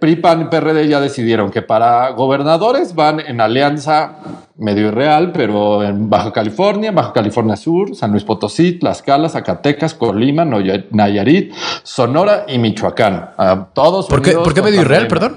PRI, PAN, PRD ya decidieron que para gobernadores van en alianza medio irreal, pero en Baja California, Baja California Sur, San Luis Potosí, Tlaxcala, Zacatecas, Colima, Nayarit, Sonora y Michoacán. todos. ¿Por qué, ¿por qué medio irreal, perdón?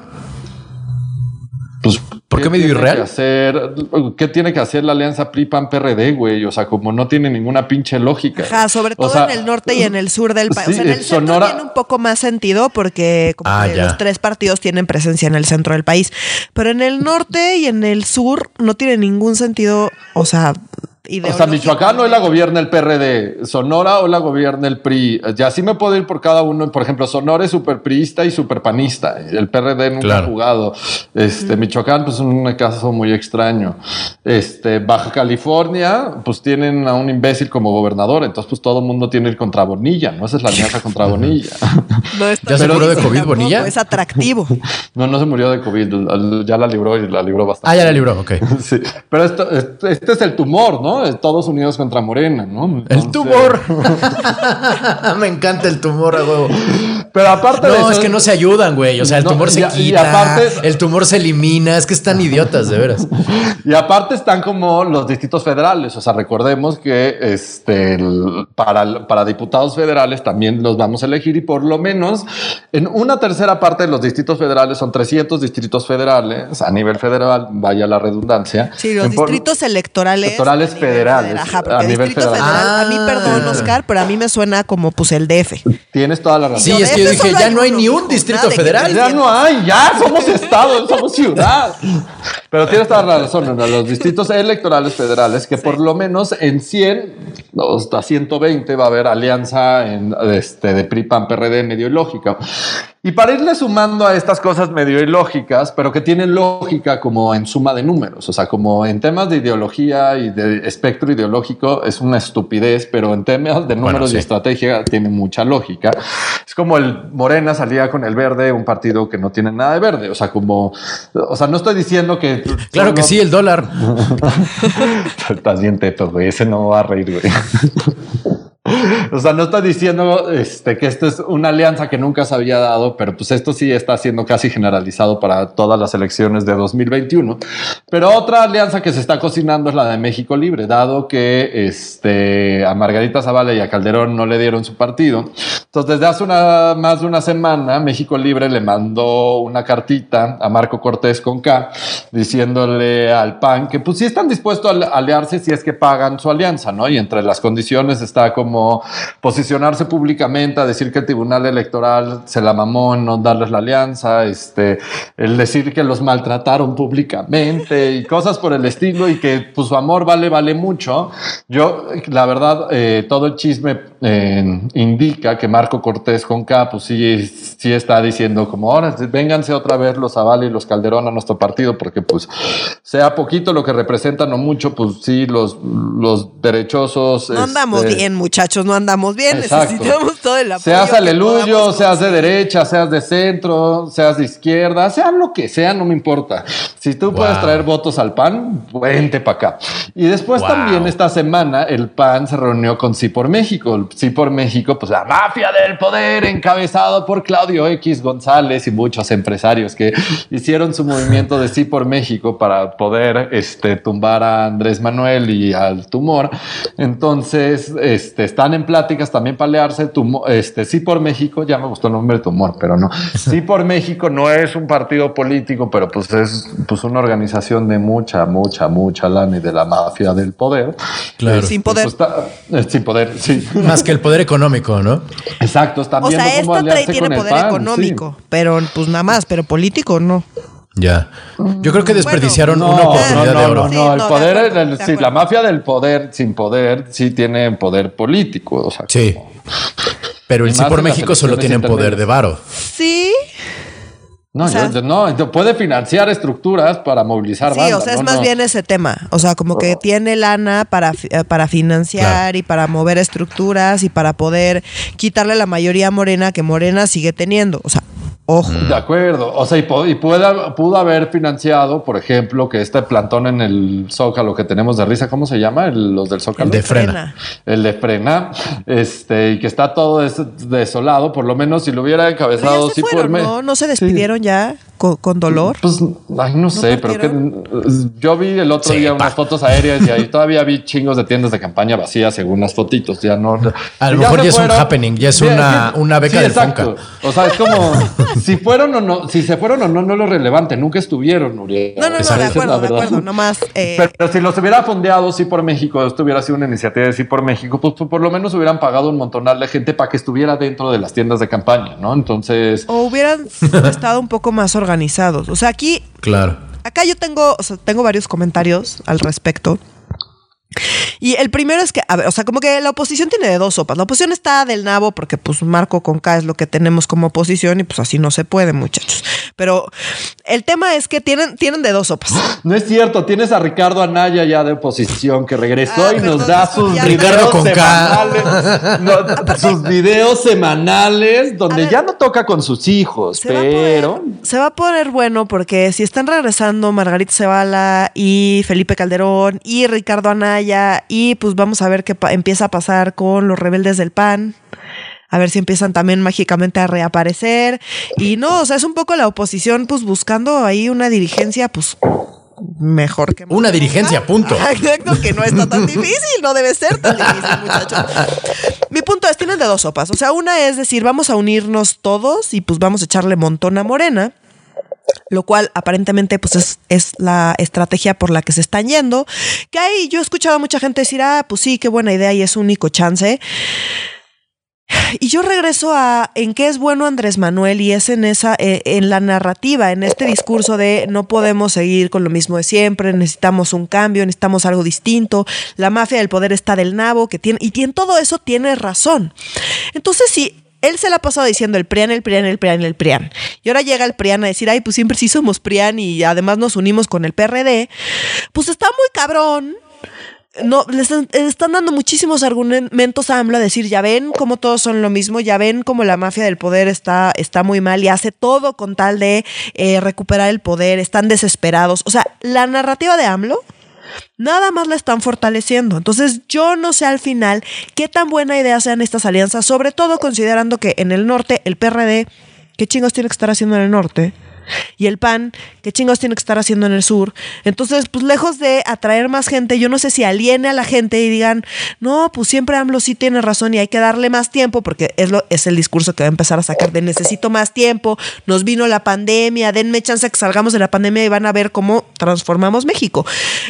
Pues ¿Por qué medio irreal? hacer, ¿Qué tiene que hacer la alianza PRI-PAN-PRD, güey? O sea, como no tiene ninguna pinche lógica. Ajá, sobre todo en el norte y en el sur del país. o sea, en el centro tiene un poco más sentido porque como ah, los tres partidos tienen presencia en el centro del país. Pero en el norte y en el sur no tiene ningún sentido, o sea, o sea, Michoacán hoy la gobierna el PRD, Sonora o la gobierna el PRI. Ya sí me puedo ir por cada uno. Por ejemplo, Sonora es súper priista y súper panista. El PRD nunca ha jugado. Este, Michoacán, pues es un caso muy extraño. Este, Baja California, pues tienen a un imbécil como gobernador. Entonces, pues todo el mundo tiene el contra Bonilla, ¿no? Esa es la alianza contra Bonilla. ¿Ya se murió de COVID Bonilla? Es atractivo. no, no se murió de COVID. Ya la libró y la libró bastante. Ah, ya la libró, ok. sí. Pero esto, este es el tumor, ¿no? ¿No? Todos unidos contra Morena, ¿no? el tumor. Me encanta el tumor, a huevo. Pero aparte no, es que no se ayudan, güey. O sea, el tumor se quita. aparte, el tumor se elimina. Es que están idiotas, de veras. Y aparte están como los distritos federales. O sea, recordemos que este, para, para diputados federales también los vamos a elegir y por lo menos en una tercera parte de los distritos federales son 300 distritos federales a nivel federal, vaya la redundancia. Sí, los distritos electorales. Electorales federales. a nivel federal. a mí, perdón, ah. Oscar, pero a mí me suena como pues el DF. Tienes toda la razón. Sí, es que yo dije, ya no hay ni un distrito federal. Ya no hay, ya somos estado, somos ciudad. Pero tienes toda la razón, en los distritos electorales federales, que por lo menos en 100, hasta 120 va a haber alianza en, este, de PRI, PAN, PRD medio ilógica. Y para irle sumando a estas cosas medio ilógicas, pero que tienen lógica como en suma de números, o sea, como en temas de ideología y de espectro ideológico es una estupidez, pero en temas de números y estrategia tiene mucha lógica. Es como el Morena salía con el verde, un partido que no tiene nada de verde, o sea, como, o sea, no estoy diciendo que... Claro que sí, el dólar. Estás bien teto, güey, ese no va a reír, güey. O sea, no está diciendo este, que esto es una alianza que nunca se había dado, pero pues esto sí está siendo casi generalizado para todas las elecciones de 2021. Pero otra alianza que se está cocinando es la de México Libre, dado que este, a Margarita Zavala y a Calderón no le dieron su partido. Entonces, desde hace una, más de una semana, México Libre le mandó una cartita a Marco Cortés con K, diciéndole al PAN que pues sí están dispuestos a aliarse si es que pagan su alianza, ¿no? Y entre las condiciones está como posicionarse públicamente a decir que el Tribunal Electoral se la mamó en no darles la alianza, este, el decir que los maltrataron públicamente y cosas por el estilo y que pues, su amor vale, vale mucho. Yo, la verdad, eh, todo el chisme eh, indica que Marco Cortés con K, pues sí, sí está diciendo como, ahora vénganse otra vez los Zavala y los Calderón a nuestro partido, porque pues sea poquito lo que representan o mucho, pues sí, los, los derechosos. No andamos este, bien, muchachos muchachos, no andamos bien, necesitamos todo el apoyo. Seas aleluyo, seas de derecha, seas de centro, seas de izquierda, sean lo que sea, no me importa. Si tú puedes traer votos al PAN, vente para acá. Y después también esta semana el PAN se reunió con Sí por México. Sí por México, pues la mafia del poder encabezado por Claudio X González y muchos empresarios que hicieron su movimiento de Sí por México para poder este, tumbar a Andrés Manuel y al tumor. Entonces, este, están en pláticas también para este, sí por México, ya me gustó el nombre de tumor, pero no. Sí por México no es un partido político, pero pues es pues una organización de mucha, mucha, mucha lana y de la mafia del poder. Claro. sin poder. Pues, sin poder, sí. Más que el poder económico, ¿no? Exacto. Están o sea, esta trae tiene poder económico, pero pues nada más, pero político no. Ya. Yo creo que desperdiciaron una oportunidad de oro. No, el poder, la mafia del poder sin poder sí tiene poder político. O sea, sí. Pero el sí por México solo tiene poder de varo. Sí. No, no, puede financiar estructuras para movilizar. Sí, o sea, es más bien ese tema. O sea, como que tiene lana para, eh, para financiar y para mover estructuras y para poder quitarle la mayoría morena que Morena sigue teniendo. O sea, Ojo. De acuerdo. O sea, y, y pudo haber financiado, por ejemplo, que este plantón en el Zócalo que tenemos de risa, ¿cómo se llama? los del Zócalo. El de frena. El de frena. Este, y que está todo desolado, por lo menos si lo hubiera encabezado. sí por ¿no? ¿No se despidieron ya? con, dolor? Pues, ay, no, sé, pero que, yo vi el otro día unas fotos aéreas y ahí todavía vi chingos de tiendas de campaña vacías según las fotitos. Ya no. A lo mejor ya, es un happening, ya es una, una beca del Fonca. O sea, es como si fueron o no, si se fueron o no, no es lo relevante. Nunca estuvieron, Uriel. No, no, no, de acuerdo, de acuerdo. Nomás. Eh... Pero, si los hubiera fondeado sí por México, esto hubiera sido una iniciativa de sí por México, pues, pues, por lo menos hubieran pagado un montonal de gente para que estuviera dentro de las tiendas de campaña, ¿no? Entonces. O hubieran estado un poco más organizados organizados. O sea, aquí. Claro. Acá yo tengo, o sea, tengo varios comentarios al respecto. Y el primero es que, a ver, o sea, como que la oposición tiene de dos sopas. La oposición está del nabo porque pues Marco con K es lo que tenemos como oposición y pues así no se puede, muchachos. Pero el tema es que tienen, tienen de dos sopas. No es cierto, tienes a Ricardo Anaya ya de oposición que regresó Ah, y nos da sus videos con semanales. no, sus videos semanales donde ver, ya no toca con sus hijos, Se va, a pero poner, se va a poner bueno porque si están regresando Margarita Zavala y Felipe Calderón y Ricardo Anaya y pues vamos a ver qué empieza a pasar con los rebeldes del PAN. A ver si empiezan también mágicamente a reaparecer. Y no, o sea, es un poco la oposición pues buscando ahí una dirigencia pues mejor que Una dirigencia, punto. Exacto, que no está tan difícil, no debe ser tan difícil, muchachos. Mi punto es, tienen de dos sopas. O sea, una es decir, vamos a unirnos todos y pues vamos a echarle montón a Morena. Lo cual aparentemente pues es, es la estrategia por la que se están yendo. Que ahí yo he escuchado a mucha gente decir, ah, pues sí, qué buena idea y es único chance. Y yo regreso a en qué es bueno Andrés Manuel y es en esa eh, en la narrativa, en este discurso de no podemos seguir con lo mismo de siempre, necesitamos un cambio, necesitamos algo distinto, la mafia del poder está del nabo, que tiene y en todo eso tiene razón. Entonces sí, él se la ha pasado diciendo el PRIAN, el PRIAN, el PRIAN, el PRIAN. Y ahora llega el PRIAN a decir, ay, pues siempre sí somos PRIAN y además nos unimos con el PRD. Pues está muy cabrón no, le están, están dando muchísimos argumentos a AMLO a decir, ya ven cómo todos son lo mismo, ya ven cómo la mafia del poder está, está muy mal y hace todo con tal de eh, recuperar el poder, están desesperados. O sea, la narrativa de AMLO nada más la están fortaleciendo. Entonces, yo no sé al final qué tan buena idea sean estas alianzas, sobre todo considerando que en el norte el PRD, ¿qué chingos tiene que estar haciendo en el norte? Y el PAN, ¿qué chingos tiene que estar haciendo en el sur? Entonces, pues lejos de atraer más gente, yo no sé si aliene a la gente y digan, no, pues siempre AMLO sí tiene razón y hay que darle más tiempo, porque es, lo, es el discurso que va a empezar a sacar de necesito más tiempo, nos vino la pandemia, denme chance que salgamos de la pandemia y van a ver cómo transformamos México.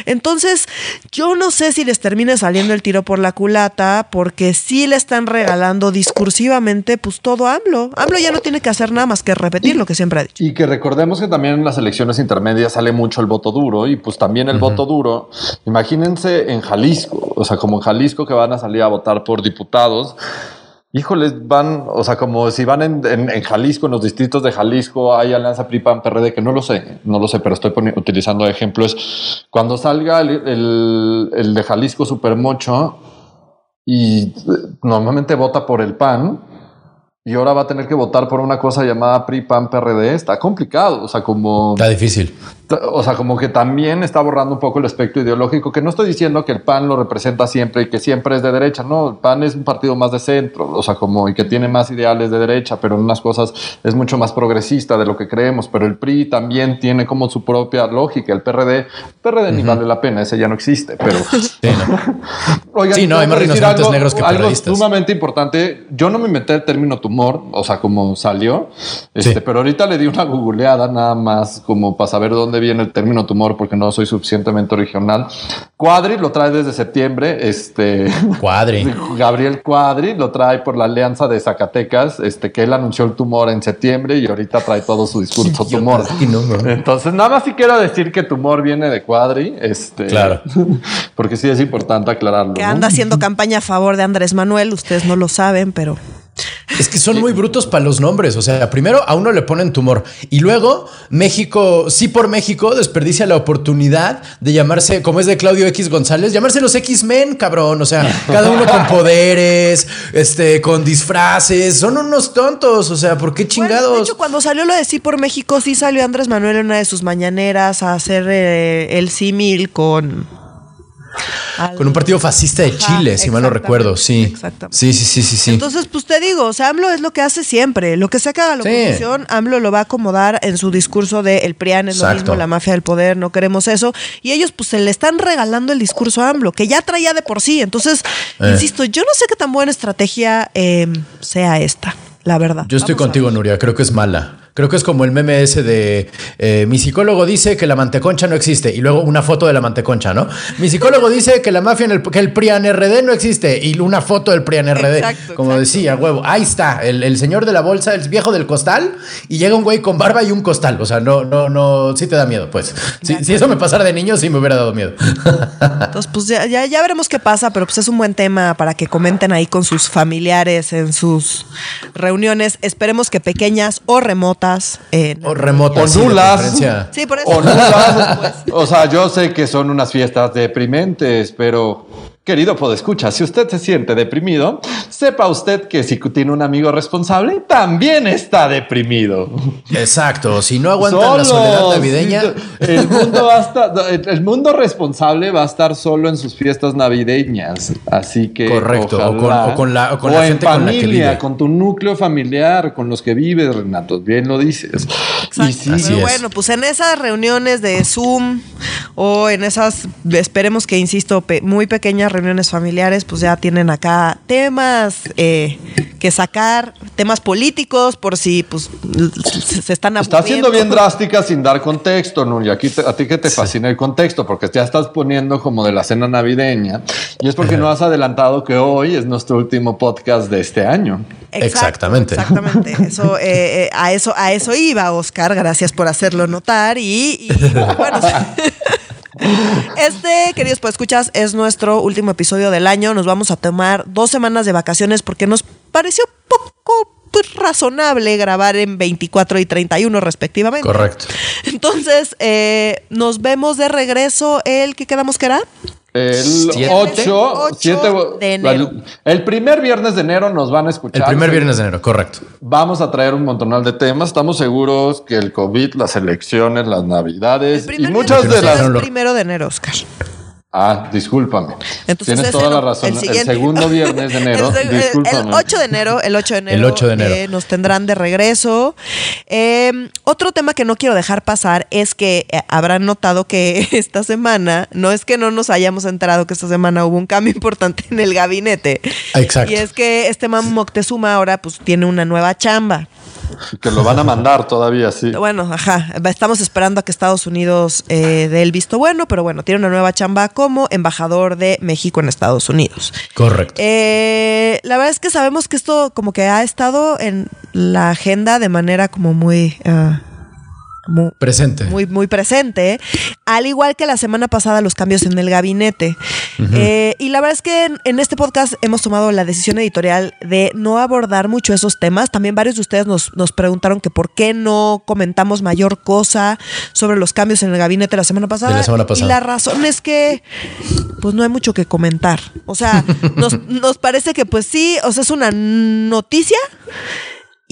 Entonces, yo no sé si les termine saliendo el tiro por la culata, porque sí le están regalando discursivamente, pues todo AMLO. AMLO ya no tiene que hacer nada más que repetir lo que siempre ha dicho. Y que recordemos que también en las elecciones intermedias sale mucho el voto duro y pues también el voto duro, imagínense en Jalisco, o sea, como en Jalisco que van a salir a votar por diputados. Híjoles, van, o sea, como si van en, en- en Jalisco, en los distritos de Jalisco, hay alianza PRI-PAN, PRD, que no lo sé, no lo sé, pero estoy utilizando ejemplos. Cuando salga el, el- el de Jalisco Supermocho y eh, normalmente vota por el PAN, y ahora va a tener que votar por una cosa llamada PRI, PAN, PRD. Está complicado. O sea, como, Está difícil. o sea, como que también está borrando un poco el aspecto ideológico, que no estoy diciendo que el PAN lo representa siempre y que siempre es de derecha. No, el PAN es un partido más de centro, o sea, como y que tiene más ideales de derecha, pero en unas cosas es mucho más progresista de lo que creemos. Pero el PRI también tiene como su propia lógica. El PRD, PRD ni vale la pena, ese ya no existe, pero Sí, ¿no? Oigan, Sí, no, hay más rinocerontes negros que algo sumamente importante. Yo no me inventé el término tumor, o sea, como salió, este, Sí. pero ahorita le di una googleada nada más como para saber dónde viene el término tumor, porque no soy suficientemente original. Cuadri lo trae desde septiembre, este. Cuadri. Gabriel Cuadri lo trae por la Alianza de Zacatecas, este, que él anunció el tumor en septiembre y ahorita trae todo su discurso tumor. No, no. Entonces, nada más sí quiero decir que tumor viene de Cuadri, este, Claro. porque sí es importante aclararlo. Que ¿no? anda haciendo campaña a favor de Andrés Manuel, ustedes no lo saben, pero... Es que son muy brutos para los nombres. O sea, primero a uno le ponen tumor y luego México, sí por México, desperdicia la oportunidad de llamarse, como es de Claudio X González, llamarse los X-Men, cabrón. O sea, cada uno con poderes, este, con disfraces. Son unos tontos. O sea, ¿por qué Bueno, chingados? de hecho, cuando salió lo de Sí por México, sí salió Andrés Manuel en una de sus mañaneras a hacer eh, el símil con... al- con un partido fascista de Ajá, Chile, si mal no recuerdo. Sí. exactamente. Sí, sí, sí, sí, sí. Entonces, pues te digo, o sea, AMLO es lo que hace siempre. Lo que se haga la Sí. oposición, AMLO lo va a acomodar en su discurso de el PRIAN es lo mismo, la mafia del poder, no queremos eso. Y ellos, pues, se le están regalando el discurso a AMLO, que ya traía de por sí. Entonces, Eh. insisto, yo no sé qué tan buena estrategia eh, sea esta, la verdad. Yo estoy Vamos contigo. Nuria. Creo que es mala. Creo que es como el meme ese de eh, mi psicólogo dice que la manteconcha no existe y luego una foto de la manteconcha, ¿no? Mi psicólogo dice que la mafia en el que el PRIAN RD no existe y una foto del PRIAN RD. Exacto, como exacto. decía, huevo. Ahí está, el, el señor de la bolsa, el viejo del costal y llega un güey con barba y un costal. O sea, no, no, no, sí te da miedo, pues. Si, si eso me pasara de niño, sí me hubiera dado miedo. Entonces, pues ya, ya, ya veremos qué pasa, pero pues es un buen tema para que comenten ahí con sus familiares en sus reuniones. Esperemos que pequeñas o remotas remotas. en- O remotas. O nulas. preferencia. Sí, por eso. O, no, pues. o sea, yo sé que son unas fiestas deprimentes, pero querido podescucha, si usted se siente deprimido, sepa usted que si tiene un amigo responsable, también está deprimido. Exacto. Si no aguantan la soledad navideña. El mundo, va a estar- el mundo responsable va a estar solo en sus fiestas navideñas. Así que. Correcto, o con- ojalá- o con la- o con o la en gente con la que familia, vive. con tu núcleo familiar, con los que vives, Renato. Bien lo dices. Exacto. Sí, Pero es. bueno, pues en esas reuniones de Zoom o en esas, esperemos que, insisto, pe- muy pequeñas reuniones familiares, pues ya tienen acá temas eh, que sacar, temas políticos, por si pues se están Está siendo bien aburriendo. drástica sin dar contexto, Nuri. Aquí te- a ti que te fascina el contexto, porque ya estás poniendo como de la cena navideña. Y es porque no has adelantado que hoy es nuestro último podcast de este año. Exacto, Exactamente. Exactamente. Eso, eh, eh, a eso, a eso iba, Oscar. Gracias por hacerlo notar. Y, y, bueno. Este, queridos pues escuchas, es nuestro último episodio del año. Nos vamos a tomar dos semanas de vacaciones porque nos pareció poco pues, razonable grabar en 24 y 31 respectivamente. Correcto. Entonces, eh, nos vemos de regreso el que quedamos que era. El Siete. 8, Ocho de enero. El primer viernes de enero nos van a escuchar. El primer viernes de enero, correcto. Vamos a traer un montonal de temas. Estamos seguros que el COVID, las elecciones, las navidades El y muchas de las. el primero de enero, Oscar. Ah, discúlpame. Entonces Tienes toda la razón. El, segundo viernes de enero. El, discúlpame. el 8 de enero, el 8 de enero, El 8 de enero. eh, nos tendrán de regreso. Eh, otro tema que no quiero dejar pasar es que eh, habrán notado que esta semana, no es que no nos hayamos enterado que esta semana hubo un cambio importante en el gabinete. Exacto. Y es que este Mam Moctezuma ahora pues tiene una nueva chamba. Que lo van a mandar todavía, sí. Bueno, ajá, estamos esperando a que Estados Unidos eh, dé el visto bueno, pero bueno, tiene una nueva chamba como embajador de México en Estados Unidos. Correcto. Eh, la verdad es que sabemos que esto como que ha estado en la agenda de manera como muy... ah, mu- Presente. muy, muy presente, al igual que la semana pasada los cambios en el gabinete. Eh, y la verdad es que en, en este podcast hemos tomado la decisión editorial de no abordar mucho esos temas. También varios de ustedes nos, nos preguntaron que por qué no comentamos mayor cosa sobre los cambios en el gabinete la semana pasada. De la semana pasada. Y la razón es que pues no hay mucho que comentar. O sea, nos, nos parece que pues sí, o sea, es una noticia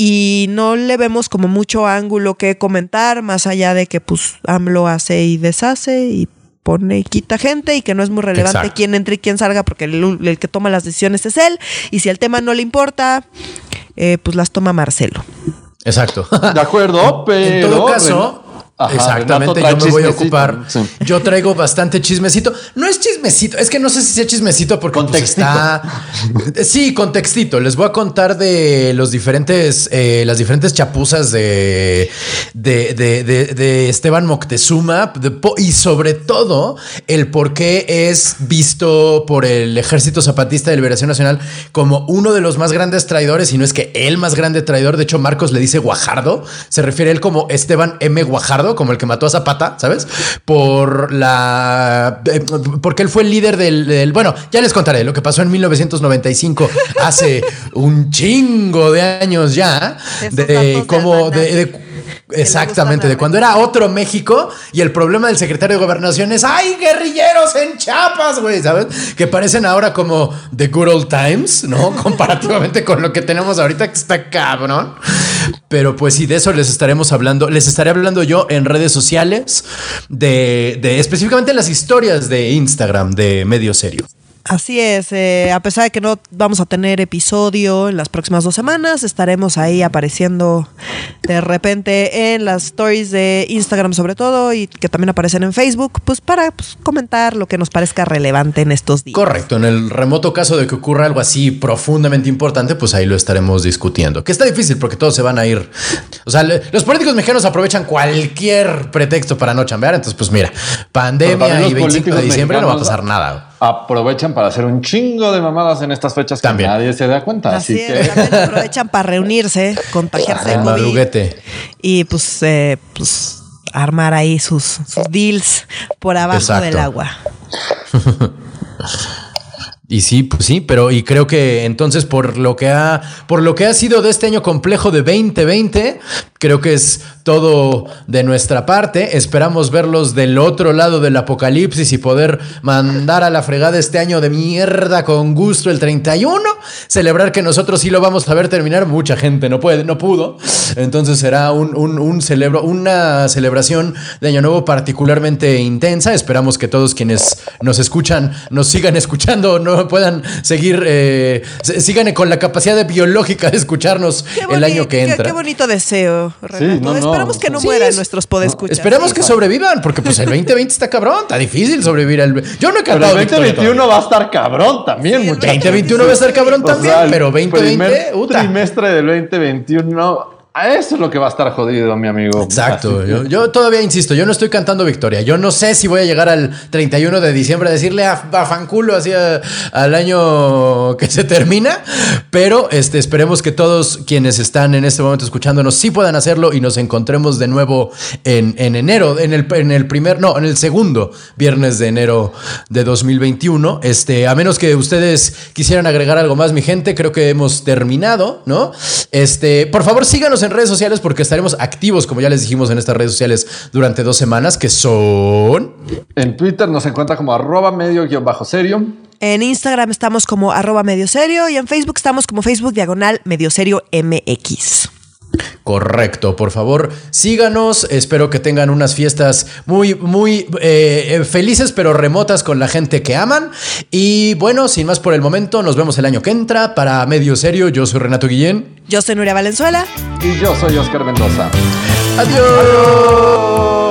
y no le vemos como mucho ángulo que comentar, más allá de que pues AMLO hace y deshace y pone y quita gente y que no es muy relevante Exacto. quién entre y quién salga porque el, el que toma las decisiones es él y si el tema no le importa, eh, pues las toma Marcelo. Exacto. De acuerdo, pero. en todo caso, Ajá, exactamente, yo me voy a ocupar. sí. Yo traigo bastante chismecito. No es chismecito, es que no sé si sea chismecito porque pues, Contextito. está. Sí, contextito. Les voy a contar de los diferentes, eh, las diferentes chapuzas de, de, de, de- de Esteban Moctezuma y sobre todo el por qué es visto por el Ejército Zapatista de Liberación Nacional como uno de los más grandes traidores, y no es que el más grande traidor. De hecho, Marcos le dice Guajardo. Se refiere a él como Esteban M. Guajardo, como el que mató a Zapata, ¿sabes? Por la. eh, porque él fue el líder del, del- Bueno, ya les contaré lo que pasó en 1995, hace un chingo de años ya. De de cómo. De- Exactamente, de cuando era otro México y el problema del secretario de gobernación es ¡ay, guerrilleros en Chiapas, güey! ¿Sabes? Que parecen ahora como The Good Old Times, ¿no? Comparativamente con lo que tenemos ahorita que está cabrón. Pero pues sí, de eso les estaremos hablando. Les estaré hablando yo en redes sociales de, de específicamente las historias de Instagram de Medio Serio. Así es, eh, a pesar de que no vamos a tener episodio en las próximas dos semanas, estaremos ahí apareciendo de repente en las stories de Instagram sobre todo y que también aparecen en Facebook, pues para pues, comentar lo que nos parezca relevante en estos días. Correcto, en el remoto caso de que ocurra algo así profundamente importante, pues ahí lo estaremos discutiendo. Que está difícil porque todos se van a ir. O sea, le- los políticos mexicanos aprovechan cualquier pretexto para no chambear. Entonces, pues mira, pandemia y los 25 de diciembre no va a pasar nada. Aprovechan para hacer un chingo de mamadas en estas fechas También. que nadie se da cuenta. Así, Así, que. es, aprovechan para reunirse, contagiarse de El COVID madruguete. y pues, eh, pues armar ahí sus, sus deals por abajo Exacto. del agua. Y sí, pues sí, pero y creo que entonces por lo que ha por lo que ha sido de este año complejo de 2020, creo que es todo de nuestra parte. Esperamos verlos del otro lado del apocalipsis y poder mandar a la fregada este año de mierda con gusto el 31, celebrar que nosotros sí lo vamos a ver terminar. Mucha gente no puede, no pudo. Entonces será un, un, un celebro, una celebración de año nuevo particularmente intensa. Esperamos que todos quienes nos escuchan nos sigan escuchando, no puedan seguir, eh, sigan con la capacidad biológica de escucharnos el año que entra. Qué, bonito deseo, Renato. Esperamos que no mueran nuestros podescuchas. Esperemos que sobrevivan, porque pues el 2020 está cabrón, está difícil sobrevivir. El... Yo no he cantado. el 2021 va a estar cabrón también, muchachos. 2021 va a estar cabrón también, pero 2020. El trimestre del 2021 eso es lo que va a estar jodido, mi amigo. Exacto. Yo, todavía insisto, yo no estoy cantando victoria. Yo no sé si voy a llegar al 31 de diciembre a decirle a, Fanculo así al año que se termina, pero este, esperemos que todos quienes están en este momento escuchándonos sí puedan hacerlo y nos encontremos de nuevo en, enero, en el, en el primer, no, en el segundo viernes de enero de 2021. Este, a menos que ustedes quisieran agregar algo más, mi gente, creo que hemos terminado, ¿no? Este, por favor, síganos en redes sociales porque estaremos activos, como ya les dijimos en estas redes sociales durante dos semanas, que son... En Twitter nos encuentra como arroba medio guion bajo serio. En Instagram estamos como arroba medio serio y en Facebook estamos como Facebook diagonal medio serio MX. Correcto, por favor, síganos. Espero que tengan unas fiestas muy, muy eh, felices, pero remotas con la gente que aman. Y bueno, sin más por el momento, nos vemos el año que entra. Para Medio Serio, yo soy Renato Guillén. Yo soy Nuria Valenzuela. Y yo soy Oscar Mendoza. Adiós.